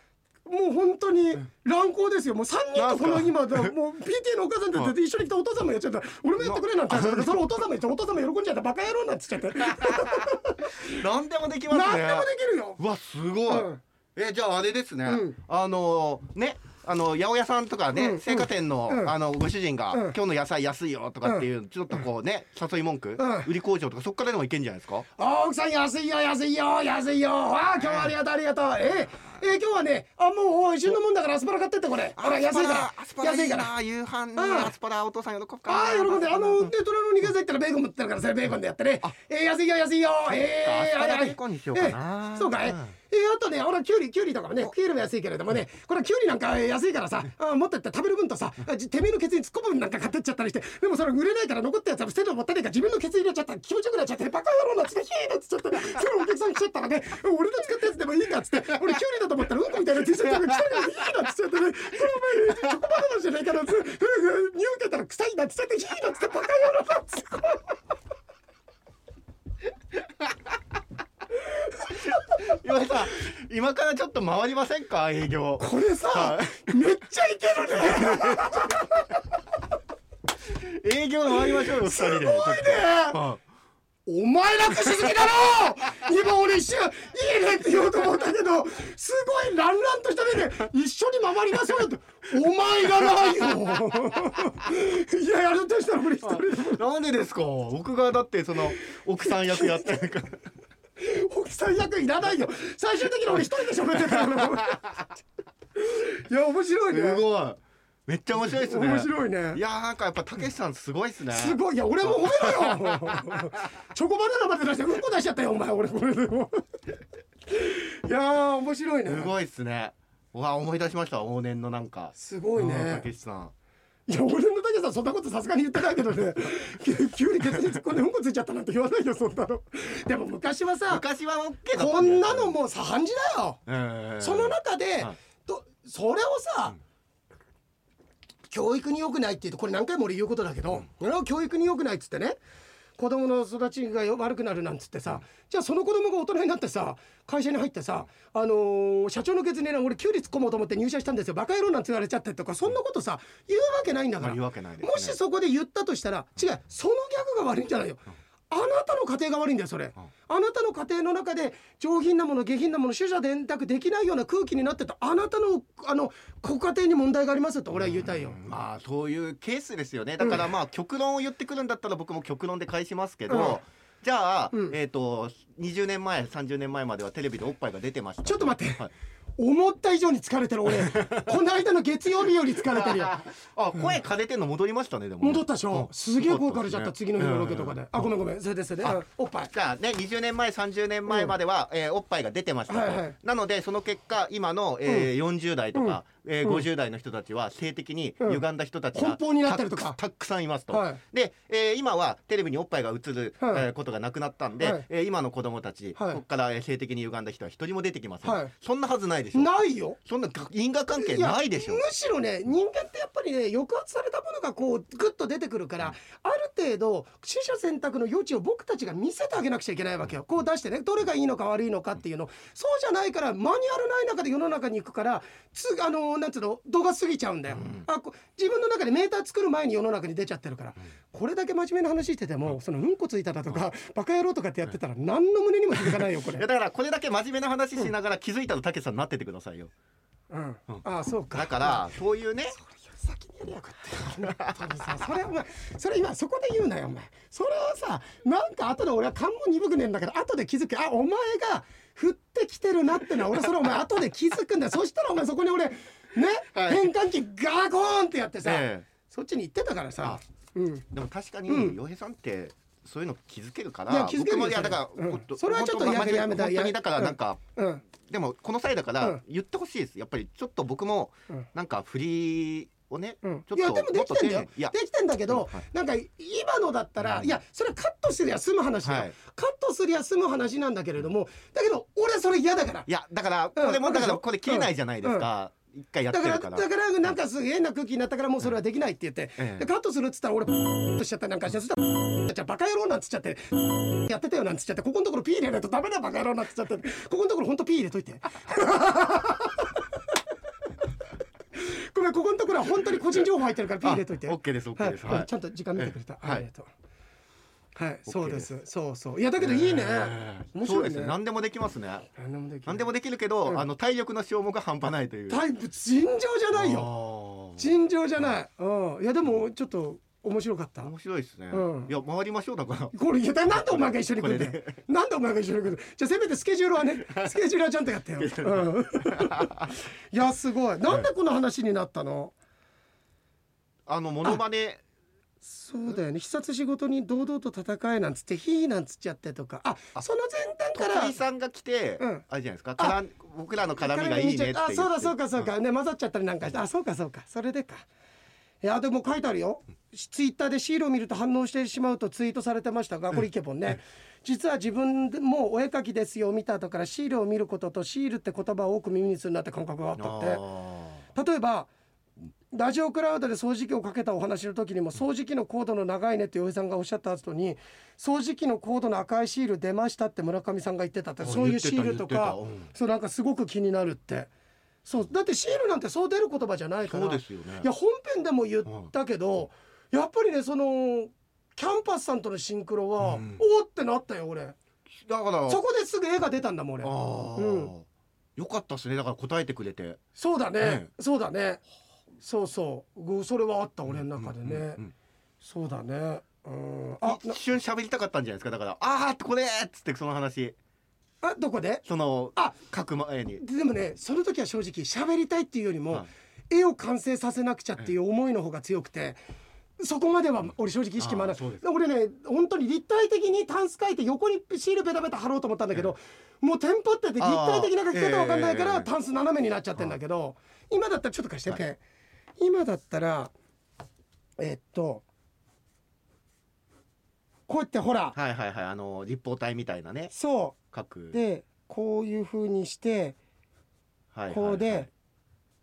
もう本当に乱行ですよ。もう3人とこの今だもう PTA のお母さんと一緒に来たお父さんもやっちゃった。俺もやってくれなんて言った。それお父さんも言ってお父さんも喜んじゃった。バカ野郎なんて言っちゃって。[laughs] 何でもできますね。何でもできるよ。うわすごい、うん。えじゃああれですね、うん。あのねあの八百屋さんとかね、うん青果店の、うん。あのご主人が、うん。今日の野菜安いよとかっていう、ちょっとこうね誘い文句、うん。売り工場とかそこからでもいけんじゃないですか？あ奥さん安いよ安いよ安いよ。あ今日はありがとうありがとう。えー、えー、今日はねあもう旬のもんだからアスパラ買ってってこれ。ほら安いから。アスパラ安いから。な夕飯にうん。アスパラお父さん喜ぶかああ喜んで。あのうん。で隣の肉屋さん行ったらベーコン持ってるからそれベーコンでやってね。あえー、安いよ安いよ。えー、あれベーコンにしようかな。えーそうかい、うんえー、あとねほらキュウリキュウリとかもねキュウリも安いけれどもねこれキュウリなんか安いからさあ持ってって食べる分とさてめえのケツに突っ込む分なんか買ってっちゃったりしてでもそれ売れないから残ったやつは捨てるのもったいないから自分のケツ入れちゃったら気持ちよくなっちゃってバカ野郎なんつってヒーなんつっちゃってそれお客さん来ちゃったらね俺の使ったやつでもいいかっつって俺キュウリだと思ったらうんこみたいな T シャツが来たからヒーなんつっちゃってねこれお前チョコバナナじゃないかなっつって匂いけたら臭いなんつっちゃってヒーなんつってバカ野郎なんつって岩井さん今からちょっと回りませんか？営業。これさ、はめっちゃいけるね。営業回りましょうよ二人で。すごいね。はお前楽しすぎだろ！今俺一瞬いいねって言おうと思ったけどすごいランランとした目で一緒に回りましょうよって。お前がないよ。いややるとしたら俺一人なんでですか？僕がだってその奥さん役やってるから奥さん役いらないよ。最終的に俺一人で喋ってたから [laughs] いや面白いね。すごい。めっちゃ面白いですね。面白いね。いやーなんかやっぱたけしさんすごいですね。すごい。いや俺も褒めろよ。[laughs] チョコバナナまで出してうんこ出しちゃったよお前。俺これでも。いやー面白いね。すごいですね。うわ思い出しました。往年のなんか。すごいうんたねけしさんいや俺のたけさんそんなことさすがに言ってないけどね。[laughs] 急急にケツに突っ込んでうんこついちゃったなんて言わないよそんなの。でも昔はさ昔は OK だこんなのももうさ半時だよ。その中で、はいとそれをさ、教育に良くないって言うとこれ何回も俺言うことだけど、俺は教育に良くないっつってね子供の育ちが悪くなるなんつってさ、じゃあその子供が大人になってさ会社に入ってさ、あのー社長のケツにね俺給料突っ込もうと思って入社したんですよ。バカ野郎なんて言われちゃってとかそんなことさ言うわけないんだから、まあ言うわけないですね。もしそこで言ったとしたら違うその逆が悪いんじゃないよ。あなたの家庭が悪いんだよそれ、あなたの家庭の中で上品なもの下品なもの取捨選択できないような空気になってた。あなたのあのご家庭に問題がありますと俺は言いたいよ、まあそういうケースですよね。だからまあ極論を言ってくるんだったら僕も極論で返しますけど、うん。じゃあ、うん。えっ、と20年前30年前まではテレビでおっぱいが出てました。ちょっと待って。はい思った以上に疲れてる俺。[laughs] この間の月曜日より疲れてるよ。あ声枯れてんの戻りましたねでも。ね戻ったでしょ、うん。すげえ声かれちゃった次の日のロケとかで、うんあごめんごめん。それですね、うんおっぱい。じゃあね20年前30年前までは、えーおっぱいが出てましたと、はいはい。なのでその結果今の、えー40代とか、えーうん。50代の人たちは性的にうん。歪んだ人たちが奔放になってるとか。たくさんいますと、はい。で、えー今はテレビにおっぱいが映る、はい。えーことがなくなったんで、はい。えー今の子供たち、はい。ここからえー性的に歪んだ人は一人も出てきません、はい。そんなはずないでしょ。ないよ。そんな因果関係ないでしょ。むしろね人間ってやっぱりね抑圧されたものがこうグッと出てくるから、ある程度取捨選択の余地を僕たちが見せてあげなくちゃいけないわけよ。こう出してねどれがいいのか悪いのかっていうの。そうじゃないからマニュアルない中で世の中に行くからつあのなんつうの度が過ぎちゃうんだよ、あこ自分の中でメーター作る前に世の中に出ちゃってるから、これだけ真面目な話してても、そのうんこついただとか、バカ野郎とかってやってたら何の胸にも響かないよこれ。いや。だからこれだけ真面目な話しながら気づいたらたけしさんになっててくださいよ。うん、ああそうか。だからそういうね。先にやりやがって。よ本当にさそれお前それ今そこで言うなよお前。それはさなんか後で俺は勘も鈍くねえんだから後で気づく。あお前が降ってきてるなってのは俺それお前後で気づくんだよ。そしたらお前そこに俺ね、はい。変換器ガーコーンってやってさ、ええ。そっちに行ってたからさ。うん。でも確かにうん。洋平さんってそういうの気づけるからいや気づけるいやだから、うん。それはちょっとやめやめたや本当にだからなんか、うん。でもこの際だかうん。ら言ってほしいです。やっぱりちょっと僕もうん。なんか振りをね、うん。ちょっといやでもできてんだよ。できてんだけど、うんはい。なんか今のだったら、うんいやそれカットすりゃ済む話だよ、はい。カットすりゃ済む話なんだけれどもだけど俺それ嫌だから。いやだからうん。これもだからこれ切れないじゃないですか、一回やってだからるからだからなんかすげえ変な空気になったからもうそれはできないって言って、ええでカットするっつったら俺としちゃった。りなんかしてそしたらじゃあバカ野郎なんつっちゃってやってたよなんつっちゃってここのところピー入れないとダメだよバカ野郎なんつっちゃってここのところほんとピー入れといて。ごめんここのところは本当に個人情報入ってるからピー入れといて。あ OK です OK です。はい。はい。ちゃんと時間見てくれた、ありがとうはいそうですそうそういやだけどいいね、えー面白いですね何でもできますね何でもできる何でもできるけど、うんあの体力の消耗が半端ないというタイプ尋常じゃないよよ尋常じゃない。うん。いやでもちょっと面白かった。面白いですね、うんいや回りましょうだからこれいやだなんでお前が一緒に来るんだよ。なんでお前が一緒に来る。じゃあせめてスケジュールはね、[laughs] スケジュールはちゃんとやってよ。うん。[laughs] いやすごい。なんでこの話になったの？あのモノマネそうだよね。必殺仕事に堂々と戦えなんつってヒーなんつっちゃってとか。あ、その前段から。徳井さんが来て、うんあれじゃないですか？から僕らの絡みがいいねってあ、そうだそうかそうか。ね混ざっちゃったりなんかして。あ、そうかそうか。それでか。いやでも書いてあるよ。ツイッターでシールを見ると反応してしまうとツイートされてましたが、これイケボンね。実は自分でもお絵描きですよを見た後からシールを見ることとシールって言葉を多く耳にするなって感覚があったって。あ例えばラジオクラウドで掃除機をかけたお話の時にも掃除機のコードの長いねって洋井さんがおっしゃった後に掃除機のコードの赤いシール出ましたって村上さんが言ってたってあそういうシールとかうん。そうなんかすごく気になるってそうだってシールなんてそう出る言葉じゃないーから。そうですよね。いや本編でも言ったけど、やっぱりねそのキャンパスさんとのシンクロは、うん。おーってなったよ俺。だからそこですぐ絵が出たんだもん俺うん。よかったですね。だから答えてくれて。そうだね、え。そうだねそうそう。ごそれはあった俺の中でね、うんうんうんそうだね。うん。あ一瞬喋りたかったんじゃないですか？だから「ああこれ!」っつってその話。なあどこで？そのあ書く前に。でもねその時は正直喋りたいっていうよりも、はい。絵を完成させなくちゃっていう思いの方が強くて。そこまでは俺正直意識まだうです。俺ね本当に立体的にタンス書いて横にシールペタペタ貼ろうと思ったんだけど、もうテンポってて立体的な書き方わかんないから、タンス斜めになっちゃってんだけど、今だったらちょっと貸してペン、今だったらえっとこうやってほら、はいはいはいあの立方体みたいなね。そ書く。うでこういう風にしてはいはいはい。こうで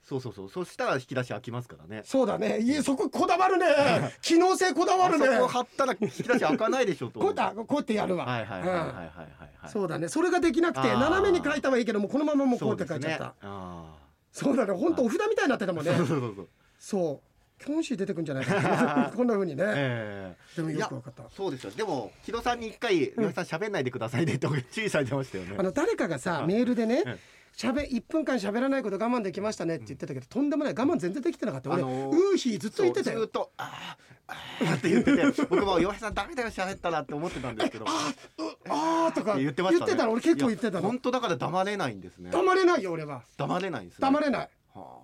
そうそうそう。そしたら引き出し開きますからね。そうだね。いやそここだわるね。[laughs] 機能性こだわあそるねこ貼ったら引き出し開かないでしょと。こうやってこうやってやるわ、はいはいはいはいはいうんはいはい。そうだね。それができなくてあー。斜めに書いたはいいけどもこのままもうこうやって書いちゃった。そうあそうだね。本当お札みたいになってたもんね。ーそうそうそうそうそう。キョンシー出てくんじゃないか。な [laughs] こんな風にね。ええ。でもよくわかった。そうですよ。でも木戸さんに一回「岩井さん喋んないでくださいね」って注意されてましたよね。あの誰かがさはい。メールでねえしゃべ1分間喋らないこと我慢できましたねって言ってたけどとんでもない我慢全然できてなかった。俺、あのーウーヒーずっと言ってたよ。ずっと「あーあー」って言ってて僕も岩井さんダメだよ喋ったらって思ってたんですけど。あーとか言ってましたね。たの俺結構言ってたの。本当だから黙れないんですね。黙れないよ俺は。黙れないんですね。黙れない。はあ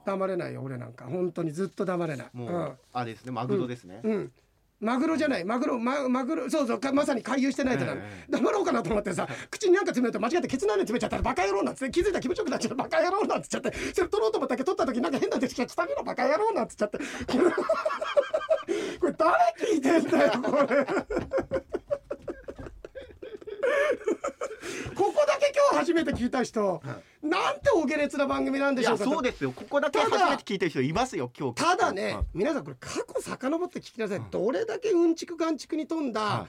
黙れないよ俺なんか。本当にずっと黙れない。もう、あれですねマグロですね、うん、うん、マグロじゃない。マグロママグロそうそうかまさに回遊してないとな。る、ええ。黙ろうかなと思ってさ口になんか詰めると間違ってケツの穴に詰めちゃったらバカ野郎なんつって気づいたら気持ちよくなっちゃってバカ野郎なんつっちゃって。それ取ろうと思ったけ？ど取った時なんか変な出てきちゃって下にのバカ野郎なんつっちゃって。[laughs] これ誰聞いてんだよこれ。[laughs] ここだけ今日初めて聞いた人、なんてお下劣な番組なんでいしょうか。そうですよ。ここだけ初めて聞いてる人いますよ今日ただね、はい。皆さんこれ過去遡って聞きなさい、どれだけうんちくがんちくに富んだは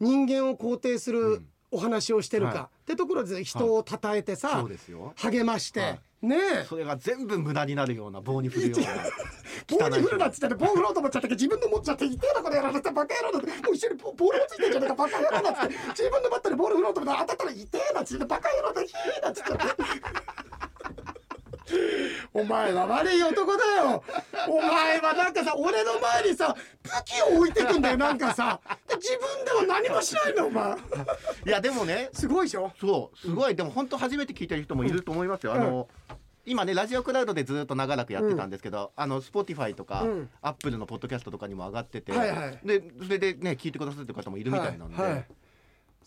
人間を肯定すうるん。お話をしてるか、はってところで人を称えてさ、そうですよ。励まして、はねえ。それが全部無駄になるような棒に振るような [laughs] 棒に振るなっいつってね棒振ろうと思っちゃったけど自分の持っちゃって痛えなこの野郎だってバカ野郎だってもう一緒にボボールもついてんじゃねえかバカ野郎だっつって。自分のバットにボール振ろうと思ったら当たったら痛えなっつってバカ野郎だヒーなっつって。お前は悪い男だよ。お前はなんかさ俺の前にさ武器を置いてくんだよなんかさ。で自分では何もしないのお前。いやでもね。すごいでしょ？そうすごい、でも本当初めて聞いてる人もいると思いますよ、あの今ねラジオクラウドでずっと長らくやってたんですけど、あの Spotify とか、うん。アップルのポッドキャストとかにも上がってて、はいはい。でそれでね聞いてくださってる方もいるみたいなんで、はいはい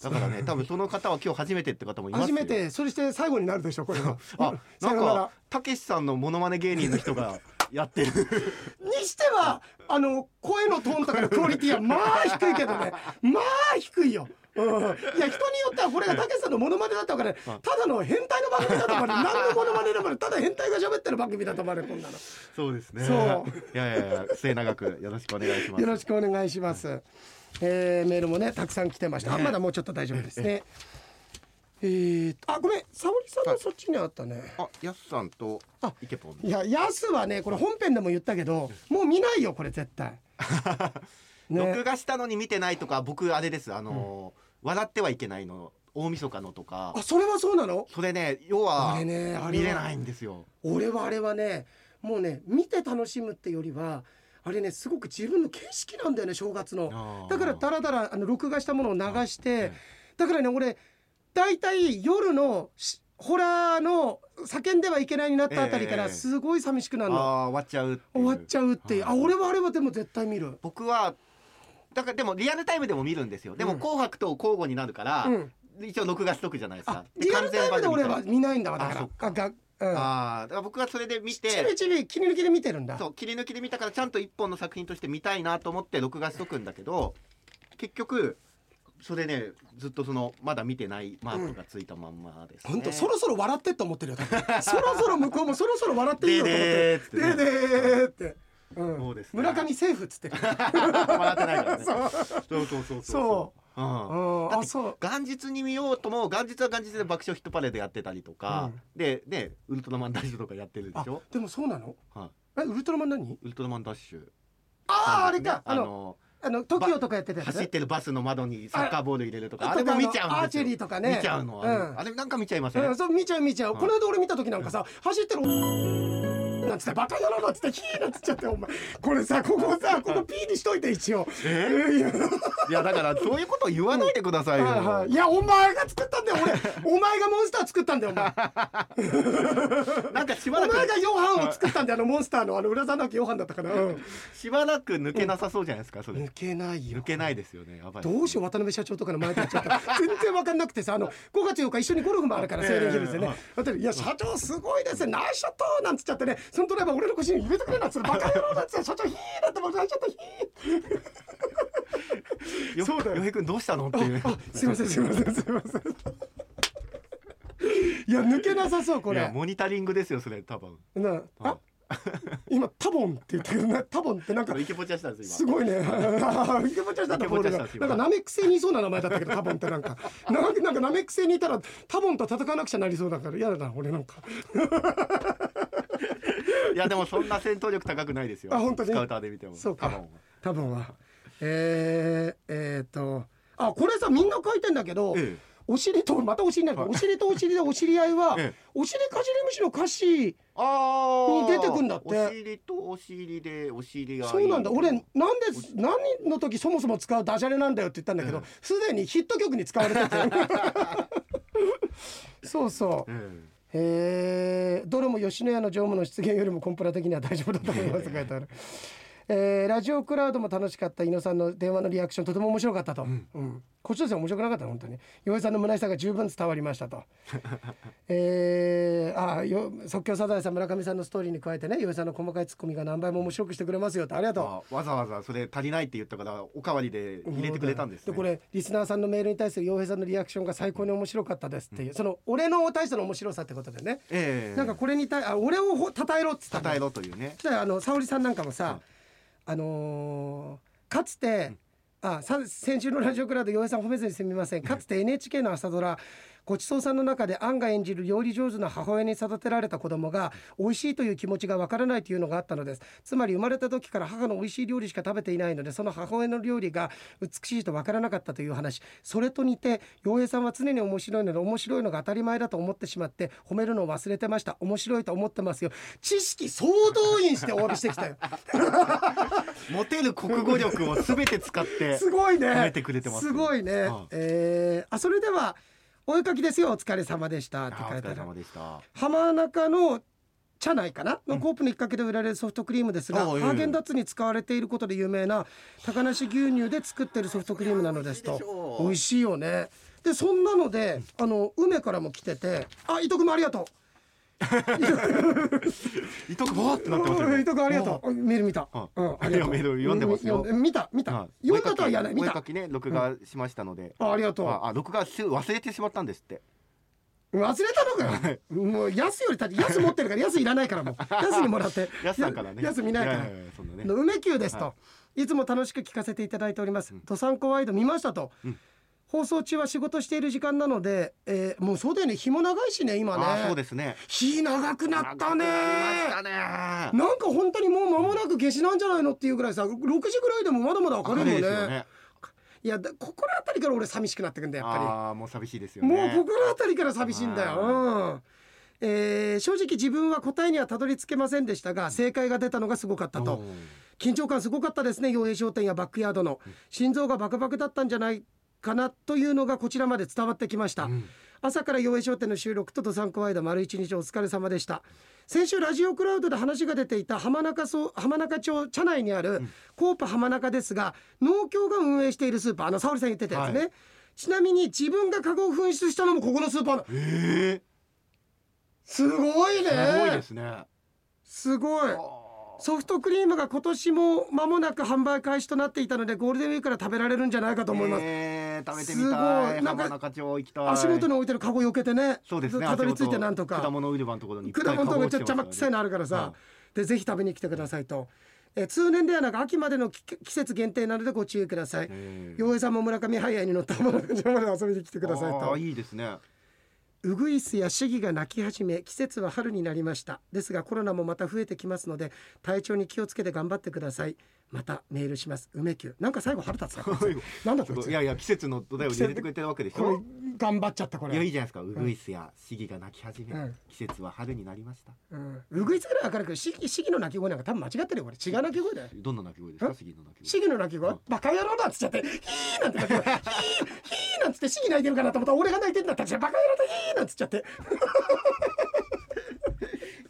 だからね多分その方は今日初めてって方もいますよ。初めてそれして最後になるでしょこれは。あなんかたけしさんのモノマネ芸人の人がやってる。[laughs] にしてはあの声のトーンとかのクオリティは [laughs] まあ低いけどね。まあ低いよ。うん、いや人によってはこれがたけしさんのモノマネだったから、ただの変態の番組だと思われ何のモノマネでもただ変態が喋ってる番組だと思われるこんなの。そうですね。そう。いやいやいや末永くよろしくお願いします。よろしくお願いします、えーメールもねたくさん来てました、あまだもうちょっと大丈夫ですね。えー。とあごめん沙織さんのそっちにあったね。あやすさんとあイケポンいやヤスはねこれ本編でも言ったけどもう見ないよこれ絶対。[laughs] 録画したのに見てないとか僕あれです。あのー笑ってはいけないの。大晦日のとか。あそれはそうなの？それね要はあれねあれは見れないんですよ。俺はあれはねもうね見て楽しむってよりはあれねすごく自分の景色なんだよね正月の。だからだらだらあの録画したものを流してあだからね俺大体夜のしホラーの叫んではいけないになったあたりかええらすごい寂しくなるの、あー終わっちゃう終わっちゃうっていう。あはい。俺はあれはでも絶対見る。僕はだからでもリアルタイムでも見るんですよ。でもうん。紅白と交互になるから、うん。一応録画しとくじゃないですあかリアルタイムで俺は見ないんだわだから。あうん。あーだから僕はそれで見ちびてちび切り抜きで見てるんだ。そう切り抜きで見たからちゃんと一本の作品として見たいなと思って録画しとくんだけど結局それねずっとそのまだ見てないマークがついたまんまですね、本当そろそろ笑ってって思ってるよ [laughs] そろそろ向こうもそろそろ笑っていいよと思って。でででーって、うん。そうですね。村上セーフっつって。る [laughs] 笑ってないからね。[laughs] そうそうそうそう。そううん。うん。だってあそう。元日に見ようとも元日は元日で爆笑ヒットパレードやってたりとか、うん。でねウルトラマンダッシュとかやってるであしょ、でもそうなの？はい、えウルトラマン何？ウルトラマンダッシュ。あああれか。あのあのあの TOKIO とかやってたやつ？走ってるバスの窓にサッカーボール入れるとか。ああれも見ちゃうんアーチェリーとかね。見ちゃうの、うん。あれなんか見ちゃいますね、うん、そう見ちゃう見ちゃう、はい。この間俺見た時なんかさ走ってるなんつってバカ野郎なんつってヒーなんつっちゃってお前。これさここさここ P にしといて一応。え？いやだからそういうこと言わないでくださいよ、はいはい、いやお前が作ったんだよ俺。お前がモンスター作ったんだよお前。[laughs] なんかしばらくお前がヨハンを作ったんだよあのモンスターのあの裏さんだっけヨハンだったから、うん。しばらく抜けなさそうじゃないですかそれ。抜けないよ。抜けないですよねどうしよう渡辺社長とかの前でやっちゃった全然わかんなくてさあの5月8日一緒にゴルフもあるから青年ヒルズでね。ええ渡辺いや社長すごいですね。ナイスショットなんつっちゃってねそのドライバー俺の腰に入れてくれなんつってバカ野郎だっつって社長ヒーだって僕泣いちゃったヒーよそうだよよへくんどうしたのっていうあすいませんすいませんすいませんいや抜けなさそうこれいやモニタリングですよそれ多分なあ今タボンって言ったけどねタボンってなんかイケポチャしたんですすごいね。あイケボチャしたんだボールが。なんかナメック星にいそうな名前だったけどタボンってなんか。なんかなんかナメック星にいたらタボンと戦わなくちゃなりそうだから嫌だな俺なんか。今いやでもそんな戦闘力高くないですよ。あ本当に？スカウターで見ても。そうか。多分。は。えー、えー、とあこれさみんな書いてんだけど。えお尻とまたお尻になる、お尻とお尻でお知り合いは、ええ。お尻かじり虫の歌詞に出てくんだって。お尻とお尻でお尻がいい。そうなんだ。俺なんで何の時そもそも使うダジャレなんだよって言ったんだけどすで、にヒット曲に使われてて。[laughs] そうそう。ええーどれも吉野家の常務の出現よりもコンプラ的には大丈夫だと思いますと書いてある。えーラジオクラウドも楽しかった井野さんの電話のリアクションとても面白かったと、うん。こっちとしては面白くなかったの。本当に岩井さんの虚しさが十分伝わりましたと。[laughs] えー、あよ即興サザエさん村上さんのストーリーに加えてね岩井さんの細かいツッコミが何倍も面白くしてくれますよと。ありがとう。あわざわざそれ足りないって言ったからおかわりで入れてくれたんです、ね、これリスナーさんのメールに対する洋平さんのリアクションが最高に面白かったですっていう、その俺の対しての面白さってことでね、ええ。なんかこれに対あ俺をほ称えろっつったの。称えろというね。あの沙織さんなんかもさ、あのーかつて、あさ先週のラジオクラウド洋平さん褒めずにすみません。かつて NHK の朝ドラごちそうさんの中でアンが演じる料理上手な母親に育てられた子供が美味しいという気持ちがわからないというのがあったのです。つまり生まれた時から母の美味しい料理しか食べていないのでその母親の料理が美しいとわからなかったという話。それと似て洋平さんは常に面白いので面白いのが当たり前だと思ってしまって褒めるのを忘れてました。面白いと思ってますよ。知識総動員してお詫びしてきたよ。[laughs] モテる国語力をすべて使ってすごいね。褒めてくれてますすごいね、はいえーあそれではお絵かきですよ。お疲れ様でした。って書いてある。浜中の茶内かな？のコープの一角で売られるソフトクリームですが、ハーゲンダッツに使われていることで有名な高梨牛乳で作ってるソフトクリームなのですと。美味しいよね。でそんなのであの梅からも来ててあ伊藤君もありがとう [laughs] 伊藤君わーってなってますよ。伊藤君ありがとう。メー。ル見た、あうん、ありがとう。メール読んでますよ。見た見た、はい。読んだとは言わない見た。きね録画しましたので、あありがとう。ああ録画し忘れてしまったんですって。忘れたのかよ。もう安よりだって安持ってるから安いらないからもう。[laughs] 安にもらって。やすさんからね。安見ないから。梅球ですと、、はい。つも楽しく聞かせていただいております。ドサンコワイド見ましたと、うん放送中は仕事している時間なので、えーもうそうだよね。日も長いしね今ね。あそうですね。日長くなったね。なんか本当にもう間もなく夏至なんじゃないのっていうぐらいさ6時ぐらいでもまだまだ明るいもんね。いやだここら辺りから俺寂しくなってくんだよやっぱり。ああもう寂しいですよね。もうここら辺りから寂しいんだよ。うん。えー正直自分は答えにはたどり着けませんでしたが正解が出たのがすごかったと。緊張感すごかったですね洋平商店やバックヤードの。心臓がバクバクだったんじゃないかなというのがこちらまで伝わってきました、うん。朝から洋平商店の収録とドサンコワイド丸一日お疲れ様でした。先週ラジオクラウドで話が出ていた浜中そ浜中町茶内にあるコープ浜中ですが農協が運営しているスーパーあの沙織さん言ってたやつね、はい。ちなみに自分がカゴを紛失したのもここのスーパーなえすごいね。ー、すごいですね。すごい。ソフトクリームが今年も間もなく販売開始となっていたのでゴールデンウィークから食べられるんじゃないかと思います、えー、食べてみすごたい。いなんか浜中町行きたい足元に置いてるカゴ避けてね。そうですね。たどり着いてなんとか。果物売り場のところに果物とかちょっと邪魔くさいのあるからさ、はでぜひ食べに来てくださいと、えー通年ではなく秋までの季季節限定なのでご注意ください。え。ー洋平さんも村上ハイヤーに乗った浜中町まで遊びに来てくださいあとーいいですね。ウグイスやシギが鳴き始め季節は春になりました。ですがコロナもまた増えてきますので体調に気をつけて頑張ってくださいまたメールします。梅宮なんか最後腹立つ [laughs] なんだこいやいや季節の土台を入れてくれてるわけでしょ？頑張っちゃったこれ。いやいいじゃないですか。ウグイスやシギが鳴き始め、うん。季節は春になりました。うん。うぐいつぐらいわかるけどシギシギの鳴き声なんか多分間違ってるよこれ違う鳴き声だよ。どんな鳴き声ですか？えシギの鳴き声。シギの鳴き声？バカ野郎だっつっちゃってヒーなんて [laughs] ヒーヒーなんつってシギ泣いてるかなと思ったら俺が泣いてんだったらバカ野郎だヒーなんつっちゃって。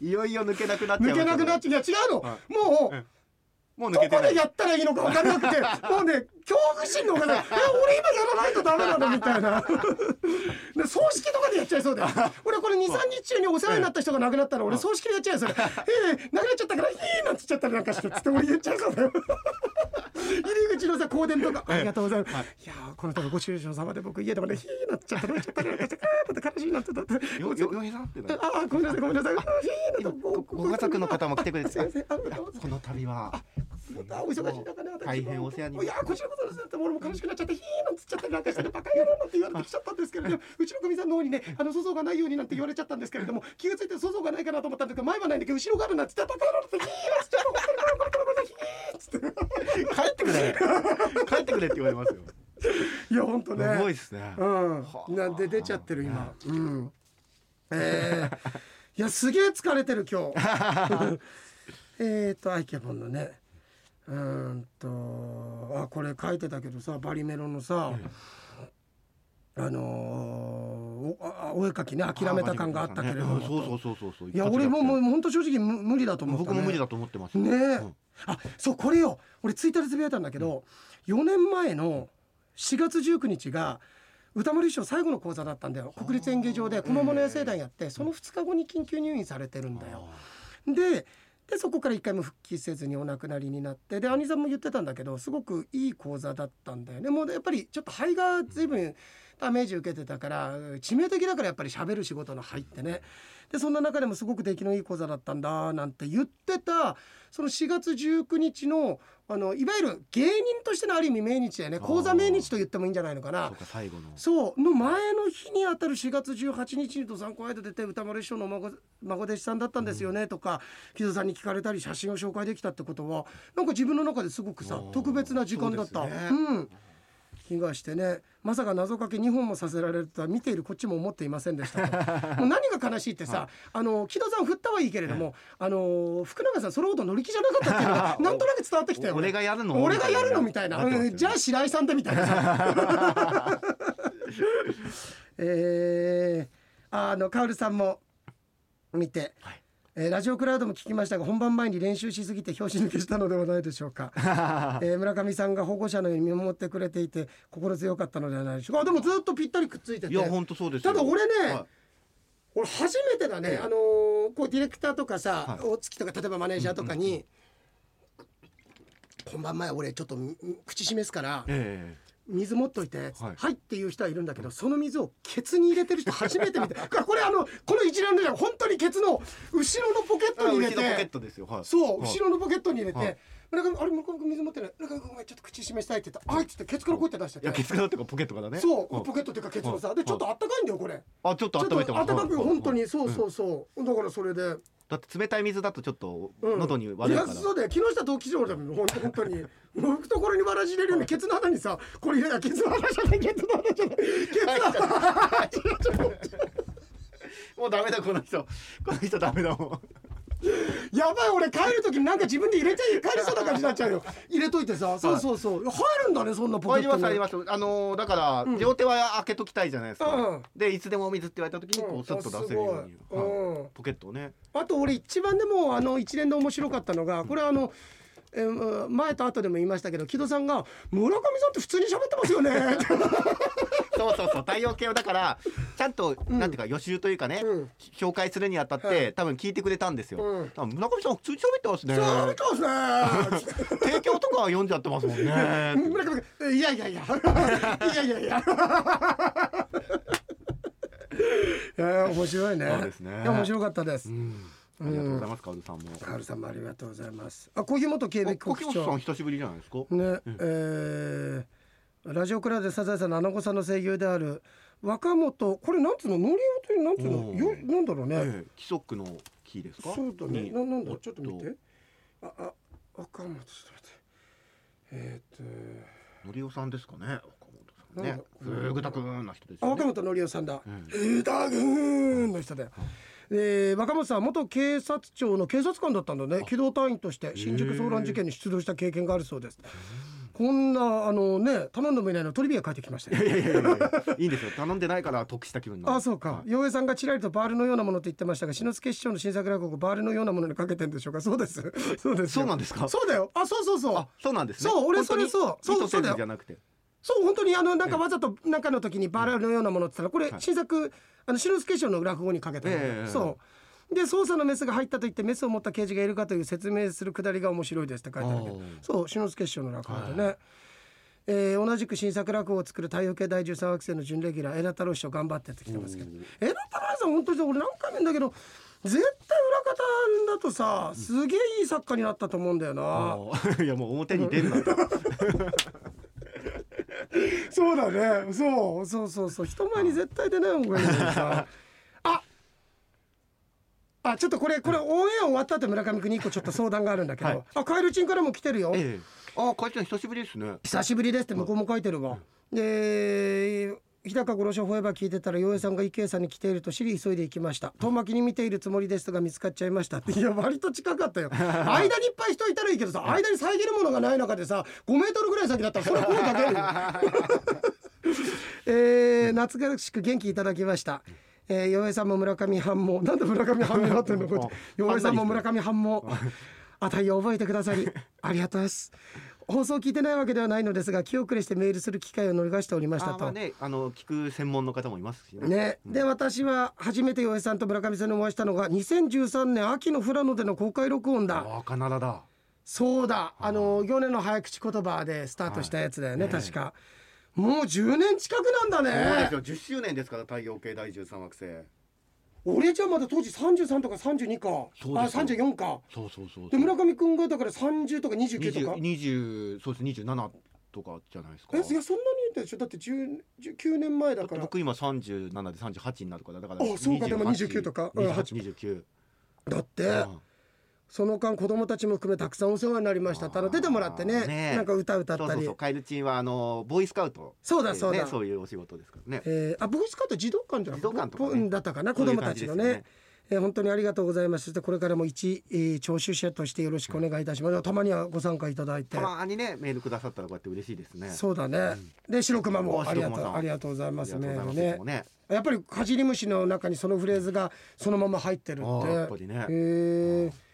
[laughs] いよいよ抜けなくなっちゃい抜けなくなっっちゃう。いや違うの。はもううんもう抜どこけてない。でやったらいいのか分かんなくて [laughs] もうね恐怖心の方が [laughs] え俺今やらないとダメなのみたいな。[laughs] で葬式とかでやっちゃいそうだよ。俺これ23日中にお世話になった人が亡くなったら俺葬式でやっちゃうよ。それええ亡くなっちゃったから「いい」なんつっちゃったりなんかしてつって俺言っちゃいそうだよ。入り口のさ香典とか。ありがとうございます、い、やーこの度ご愁傷様で僕家でもね「ひー」なっちゃった泣いちゃったりなんかしてあーだって悲しいなってだってよよよへさんってごめんなさいごめんなさい。あーひーなってごご家族の方も来てくれてこの度はあお忙しい中ね私も。大変お世話にいやこちらこそですって俺も悲しくなっちゃってヒーなんつっちゃったりなんかしてバカ野郎なんて言われてきちゃったんですけれどもうちのかみさんの方にねあの粗相がないようになんて言われちゃったんですけれども気がついて粗相がないかなと思ったんだけど前はないんだけど後ろがあるなんつってバカ野郎ってヒーなんつっちゃったこれこれこれこれヒーっつって帰ってくれ。帰ってくれって言われますよ。いや本当ね。すごいですね。うん。はあ。なんで出ちゃってる今。うん。えー、いやすげえ疲れてる今日。[laughs] えっとアイケボンのねうーんとあこれ書いてたけどさバリメロのさ、あのーおあお絵描きね諦めた感があったけれども、うんそうそうそうそうそう。いや俺ももう本当正直無無理だと思った、ね、僕も無理だと思ってます。ねえ、うん。あそうこれよ。俺ツイッターでつぶやいたんだけど、4年前の4月19日が歌丸師匠最後の講座だったんだよ。国立演芸場で小桃の野生団やってその2日後に緊急入院されてるんだよ。ででそこから一回も復帰せずにお亡くなりになってで兄さんも言ってたんだけどすごくいい講座だったんだよね。もうやっぱりちょっと肺が随分ダメージ受けてたから致命的だからやっぱり喋る仕事の肺ってね。でそんな中でもすごく出来のいい講座だったんだなんて言ってたその4月19日のあのいわゆる芸人としてのある意味命日だよね。講座命日と言ってもいいんじゃないのかな。そうか最後の。そう。の前の日にあたる4月18日に登山公園で出て歌丸師匠の孫孫弟子さんだったんですよねとか木戸さんに聞かれたり写真を紹介できたってことはなんか自分の中ですごくさ特別な時間だった。そうね。うん気がしてねまさか謎かけ2本もさせられるとは見ているこっちも思っていませんでしたと。[laughs] もう何が悲しいってさ、あの木戸さん振ったはいいけれども、あの福永さんそれほど乗り気じゃなかったっていうのが [laughs] なんとなく伝わってきたよね。俺がやるの？俺がやるのみたいな、じゃあ [laughs] 白井さんでみたいなさ。えー、あのカオルさんも見て、はいえーラジオクラウドも聞きましたが本番前に練習しすぎて拍子抜けしたのではないでしょうか、[laughs] えー村上さんが保護者のように見守ってくれていて心強かったのではないでしょうか。あでもずっとぴったりくっついてて。いや本当そうですよ。ただ俺ね、は俺初めてだね、ええ。あのーこうディレクターとかさ、はい。大月とか例えばマネージャーとかに、本番前俺ちょっとん口示すからえ水持っといて、はい。はい、っていう人はいるんだけどその水をケツに入れてる人初めて見て [laughs] これあのこの一連のじゃ本当にケツの後ろのポケッえトに入れ後ろポケッてトですよ。はい。そう、はい。後ろのポケットに入れて、はい。村上あれ向こう水持ってない。村上ごめんちょっと口示したいって言った。らあいっつってケツからこうやって出していやケてツからっていうかポケットからね。そう、んポケットっていうかケツのさ、はい。でちょっとあったかいんだよこれ。あちょっとちょっと温めてます温かく本当に。はい。そうそうそう、だからそれで。だって冷たい水だとちょっとうん。喉に悪いから。やそうだよ。木下藤吉郎だもん本当に懐にわらじ入れるようにケツの穴にさこれ入れたケツの穴じゃない。ケツの穴じゃない。ケツの穴もうダメだこの人。この人ダメだもん。やばい俺帰る時になんか自分で入れちゃい帰りそうな感じになっちゃうよ。[laughs] 入れといてさ。そうそうそう。入るんだねそんなポケット入りますあのーだからうん。両手は開けときたいじゃないですうん。かでいつでもお水って言われた時にこうスッと出せるように。うん。ポケットをね。あと俺一番でもあの一連で面白かったのがこれあの、えー前と後でも言いましたけど木戸さんが「村上さんって普通に喋ってますよね」[laughs] そうそうそう太陽系をだからちゃんとうん。なんていうか予習というかねうん。紹介するにあたっはい。て多分聞いてくれたんですよ。うん。多分村上さん普通に喋ってますね。喋ってますね。提供とかは読んじゃってますもんね。村上君いやいやいや。いやいやいや。[laughs] いや [laughs] 面白いね。そうですね。面白かったです。うんありがとうございますカオルさんも。カールさんもありがとうございます。あ小木本警備局長。ん久しぶりじゃないですか？ね、えーラジオクラウドでサザエさんのアナゴさんの声優である若本これなんつうのノリオというなんつうのよなんだろうね、ええ規則のキーですか？そうだね。にななんだおちょっと見て。ああ若本ちょっと待って。えーっのりおさんですかね？岡本さんね。ふぐたくんの人ですね。若本のりおさんだ。うん。うたぐーんの人だよ。で若本さんは元警察庁の警察官だったんだね。機動隊員として新宿騒乱事件に出動した経験があるそうです。こんなあのね頼んでもいないのトリビア書いてきましたよ。いやいやいやいやいいんですよ。頼んでないから得した気分あそうか。洋平さんがちらりとバールのようなものと言ってましたが篠介市長の新作落語バールのようなものにかけてんでしょうか。そうです。[laughs] そうですよ。そうなんですか？そうだよ。あそうそうそう。あそうなんですね。そう俺それそう。そうそうだよ。ずじゃなくてそう本当にあのなんかわざと中の時にバラのようなものって言ったらこれはい。新作あの篠介師匠の落語にかけたの、ええそう。で捜査のメスが入ったと言ってメスを持った刑事がいるかという説明するくだりが面白いですって書いてあるけどそう篠介師匠の落語でね、えー同じく新作落語を作る太陽系第13惑星の準レギュラーエラ太郎師匠頑張ってって来てますけど。エラ太郎さん本当に俺何回も言うんだけど絶対裏方だとさすげえいい作家になったと思うんだよな。[laughs] いやもう表に出るなと [laughs] [laughs] そうだね。そう。そうそうそう。人前に絶対出ない方がいいのにさ。ああちょっとこれこれオンエア終わった後村上君に一個ちょっと相談があるんだけど、はい。あカエルチンからも来てるよ、ええ。あ会長久しぶりですね。久しぶりですって向こうも書いてるわ、で日高五郎賞フォーエバー聞いてたら洋平さんが池江さんに来ていると知り急いで行きました。[laughs] 遠巻きに見ているつもりですが見つかっちゃいました。っていや割と近かったよ。[laughs] 間にいっぱい人いたらいいけどさ間に遮るものがない中でさ5メートルぐらい先だったらそれは声かけるよ。[laughs] えー、懐かしく元気いただきました。えー、洋平さんも村上藩も、なんで村上藩になってんの、こ洋平さんも村上藩も。あたいを覚えてくださり、ありがとうです。放送聞いてないわけではないのですが、気遅れしてメールする機会を逃しておりましたと。あまあねあの聞く専門の方もいますしね。ね、で私は初めて洋平さんと村上さんにお会いしたのが2013年秋の富良野での公開録音だ。ああカナダだ。そうだ。あの行年の早口言葉でスタートしたやつだよね、はい。確か。もう10年近くなんだそうですねよ。10周年ですから太陽系第13惑星俺じゃまだ当時33とか32か。あそうです。よ34か。そうそうそうで村上君がだから30とか29とか。20 20そうです。27とかじゃないですか。えいやそんなにでしょ？だって10 9年前だから。僕今37で38になるからだからあそうか。でも29とか。うん2829だってその間子供たちも含めたくさんお世話になりました。ってあの出てもらってね。ねなんか歌歌ったり。そうそうカエルチンはあのボーイスカウト。そうだそうだ。そういうお仕事ですからね。えー、あボーイスカウト児童館じゃな児童館とかね。だったかな子供たちのね感じですよね。えー本当にありがとうございます。そしてこれからも一、えー、聴取者としてよろしくお願いいたします、たまにはご参加いただいて。たまにねメールくださったらこうやって嬉しいですね。そうだね、で白熊もおありがとうありがとうございますね。ね。やっぱりかじり虫の中にそのフレーズがそのまま入ってるって。やっぱりね。へー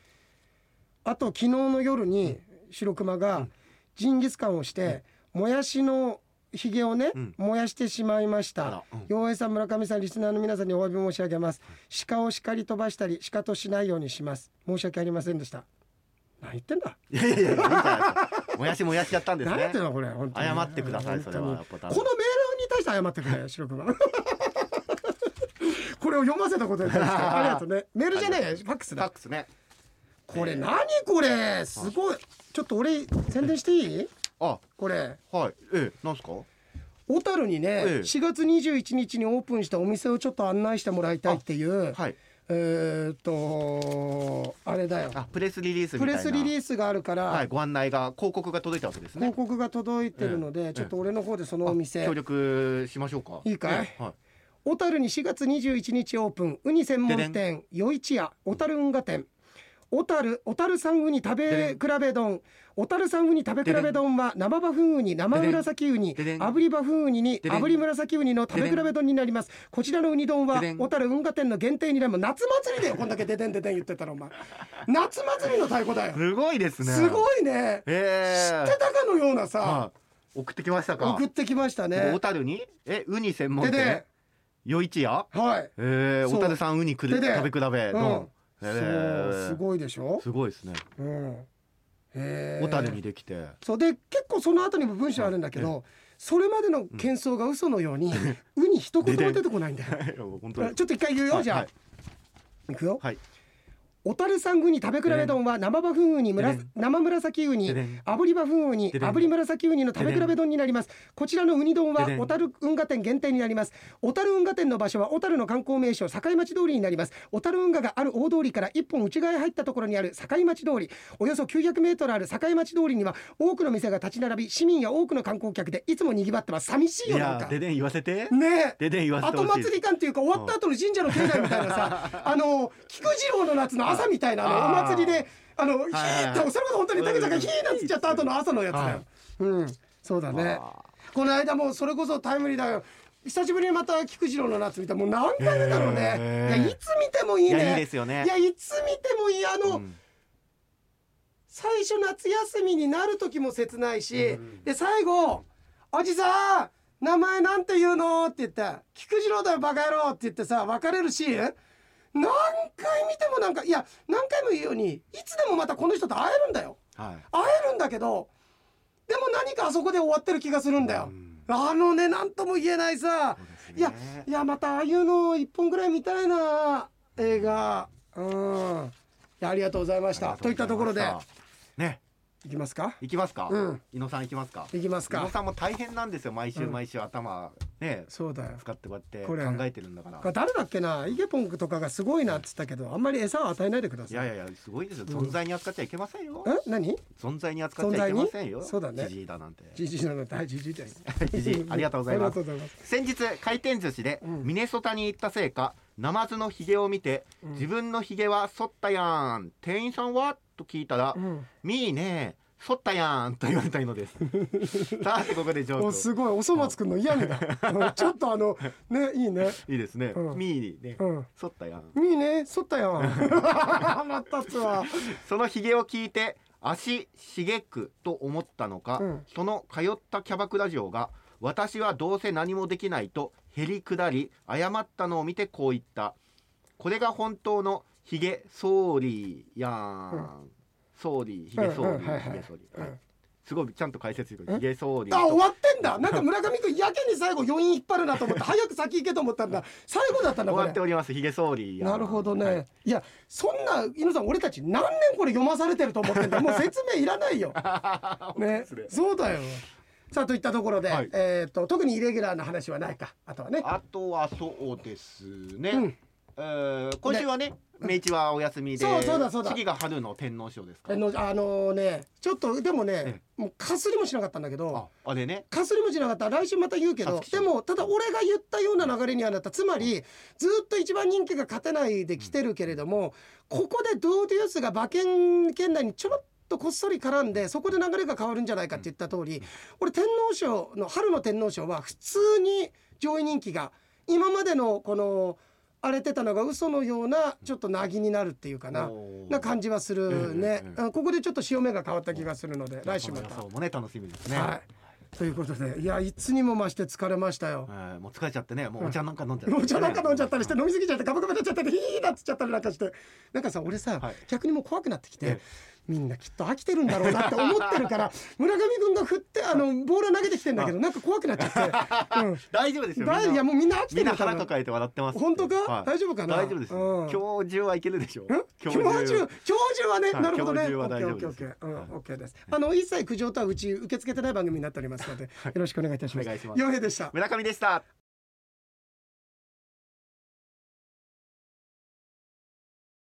あと昨日の夜に白熊がジンギスカンをして、もやしのひげをね、うん。燃やしてしまいましあたらうん。洋平さん村上さんリスナーの皆さんにお詫び申し上げます。鹿を叱り飛ばしたり鹿としないようにします。申し訳ありませんでした。何言ってんだ？いやいやいやいいんじゃないですかもやしもやしちゃったんですね。何言ってんのこれ本当に。謝ってくださいそれは。このメールに対して謝ってくれ白熊。[laughs] これを読ませたことに対して。ありがとうね。メールじゃないよファックスだ。ファックスねこれ何これ？すごい。ちょっと俺宣伝していい？あ。これ。はい。ええなんすか？小樽にね、ええ4月21日にオープンしたお店をちょっと案内してもらいたいっていう、はい。えーっとあれだよ。あプレスリリースみプレスリリースがあるから、はいご案内が広告が届いたわけですね。広告が届いてるので、ええちょっと俺の方でそのお店。協力しましょうか。いいかい？ええはい。小樽に4月21日オープンウニ専門で店余一屋小樽運河店小樽小樽産ウニ食べ比べ丼。小樽産ウニ食べ比べ丼は生バフンウニ生紫ウニ炙りバフンウニに炙り紫ウニの食べ比べ丼になります。こちらのウニ丼は小樽運河店の限定になる夏祭りだよこんだけででんででん言ってたらお前。夏祭りの太鼓だよ。すごいですね。すごいね。ええ。知ってたかのようなさ。はい。送ってきましたか。送ってきました小ね樽に？えウニ専門店？余一屋？はい。ええそう小樽さんウニくる食べ比べうん。のそうええすごいでしょ？すごいですね。うん。小樽にできて。そうで結構その後にも文章あるんだけど、それまでの喧騒が嘘のように、ウに一言も出てこないんだよ。[laughs] ちょっと一回言うよ、じゃあ、はいい、くよ。はい小樽産ウニ食べ比べ丼は生バフンウニ生紫ウニ炙りバフンウニ炙り紫ウニの食べ比べ丼になります。こちらのウニ丼は小樽運河店限定になります。小樽運河店の場所は小樽の観光名所境町通りになります。小樽運河がある大通りから一本内側へ入ったところにある境町通り。およそ900メートルある境町通りには多くの店が立ち並び市民や多くの観光客でいつも賑わってます。寂しいいよなんか。やででん言わせて。ねえ。ででん言わせて後祭り感っていうか終わった後の神社の境内みたいなさ。[laughs] あの菊次郎の夏の朝みたいなあのお祭りであのヒーってそれこそ本当に竹さんがヒーなんつっちゃった後の朝のやつだよはい。うんそうだね。この間もそれこそタイムリーだよ。久しぶりにまた菊次郎の夏見たもう何回目だろうね。いやいつ見てもいいね。いやいいですよねいやいつ見てもいいあの、うん最初夏休みになる時も切ないし、で最後「おじさん名前なんて言うの?」って言って「菊次郎だよバカ野郎」って言ってさ別れるシーン？何回見てもなんかいや何回も言うようにいつでもまたこの人と会えるんだよ。はい。会えるんだけどでも何かあそこで終わってる気がするんだよ。うん。あのね何とも言えないさ。いやいやまたああいうの一本ぐらい見たいな映画。うん。ありがとうございました。といったところで。ね。いきますか？行きますか？うん。伊野さん行きますか？いきますか。伊野さんも大変なんですよ。毎週うん毎週頭ねそうだよ。使ってこうやこれ。って考えてるんだから。誰だっけな？イゲポンクとかがすごいなっつったけどあんまり餌を与えないでください。いやいやいやすごいですよ。うん。存在に扱っちゃいけませんよ。え？何？存在に扱っちゃいけませんよ。そうだね。ジジイだなんて。じじいなの大 [laughs] じじい。ですジジイありがとうございます。ありがとうございます。先日回転寿司でうん。ミネソタに行ったせいかナマズのヒゲを見て、うん。自分のヒゲは剃ったやん。店員さんは？と聞いたら、うん。みーね剃ったやんと言われたいのです。[laughs] さてここでジョーク。おすごい。おそ松くんの嫌味だ。うん。ちょっとあのねいいね。いいですね、うん。みーね、うん。剃ったやん。いいねそったよ [laughs] 腹立つわ。そのヒゲを聞いて足しげくと思ったのか、うん。その通ったキャバクラ嬢が私はどうせ何もできないとへりくだり謝ったのを見てこう言った。これが本当のヒゲソーリーやん、ソーリーヒゲソーリうんうんはいはいーヒゲソーリー、うん。はい。すごいちゃんと解説してく。え？るヒゲソーリーあ終とわってんだ。なんか村上くんやけに最後余韻引っ張るなと思って [laughs] 早く先行けと思ったんだ。最後だったんだ終わっております。ヒゲソーリーやんなるほどね、はい。い、やそんな猪野さん俺たち何年これ読まされてると思ってんだ。もう説明いらないよ。[laughs] ね。そうだよ。さあといったところで、はい。えっ、と特にイレギュラーな話はないか。あとはね。あとはそうですね、うん。えー今週はね明治はお休みでそうそうだそうだ。次が春の天皇賞ですか。あのあのねちょっとでもねえもうかすりもしなかったんだけどああれね。かすりもしなかった。来週また言うけどでもただ俺が言ったような流れにはな。ったつまりずっと一番人気が勝てないで来てるけれどもここでドーデュースが馬券圏内にちょろっとこっそり絡んでそこで流れが変わるんじゃないかって言った通り俺天皇賞の春の天皇賞は普通に上位人気が今までのこの荒れてたのが嘘のようなちょっとなぎになるっていうかなな感じはするね。ええええあここでちょっと潮目が変わった気がするので来週また。もね楽しみですね、はい。ということでいやいつにも増して疲れましたよ。えーもう疲れちゃってねもうお茶なんか飲んじゃって、お茶なんか飲んじゃったりして飲みすぎちゃってガバガバになっちゃったりヒーなっつっちゃったりなんかしてなんかさ俺さ、はい逆にもう怖くなってきて、えみんなきっと飽きてるんだろうなって思ってるから [laughs] 村上君が振ってあのボール投げてきてんだけどなんか怖くなっちゃって、[laughs] うん、大丈夫ですよ。いやもうみんな飽きてみんなるよ多分腹抱えて笑ってます。本当か、はい。大丈夫かな？大丈夫です、うん。今日中はいけるでしょん今日中今日中はね、はい。なるほどね。今日中は大丈夫ですケーオッケー、うんはい。オッケーです。あの一切苦情とはうち受け付けてない番組になっておりますので、よろしくお願いいたします。洋平でした。村上でした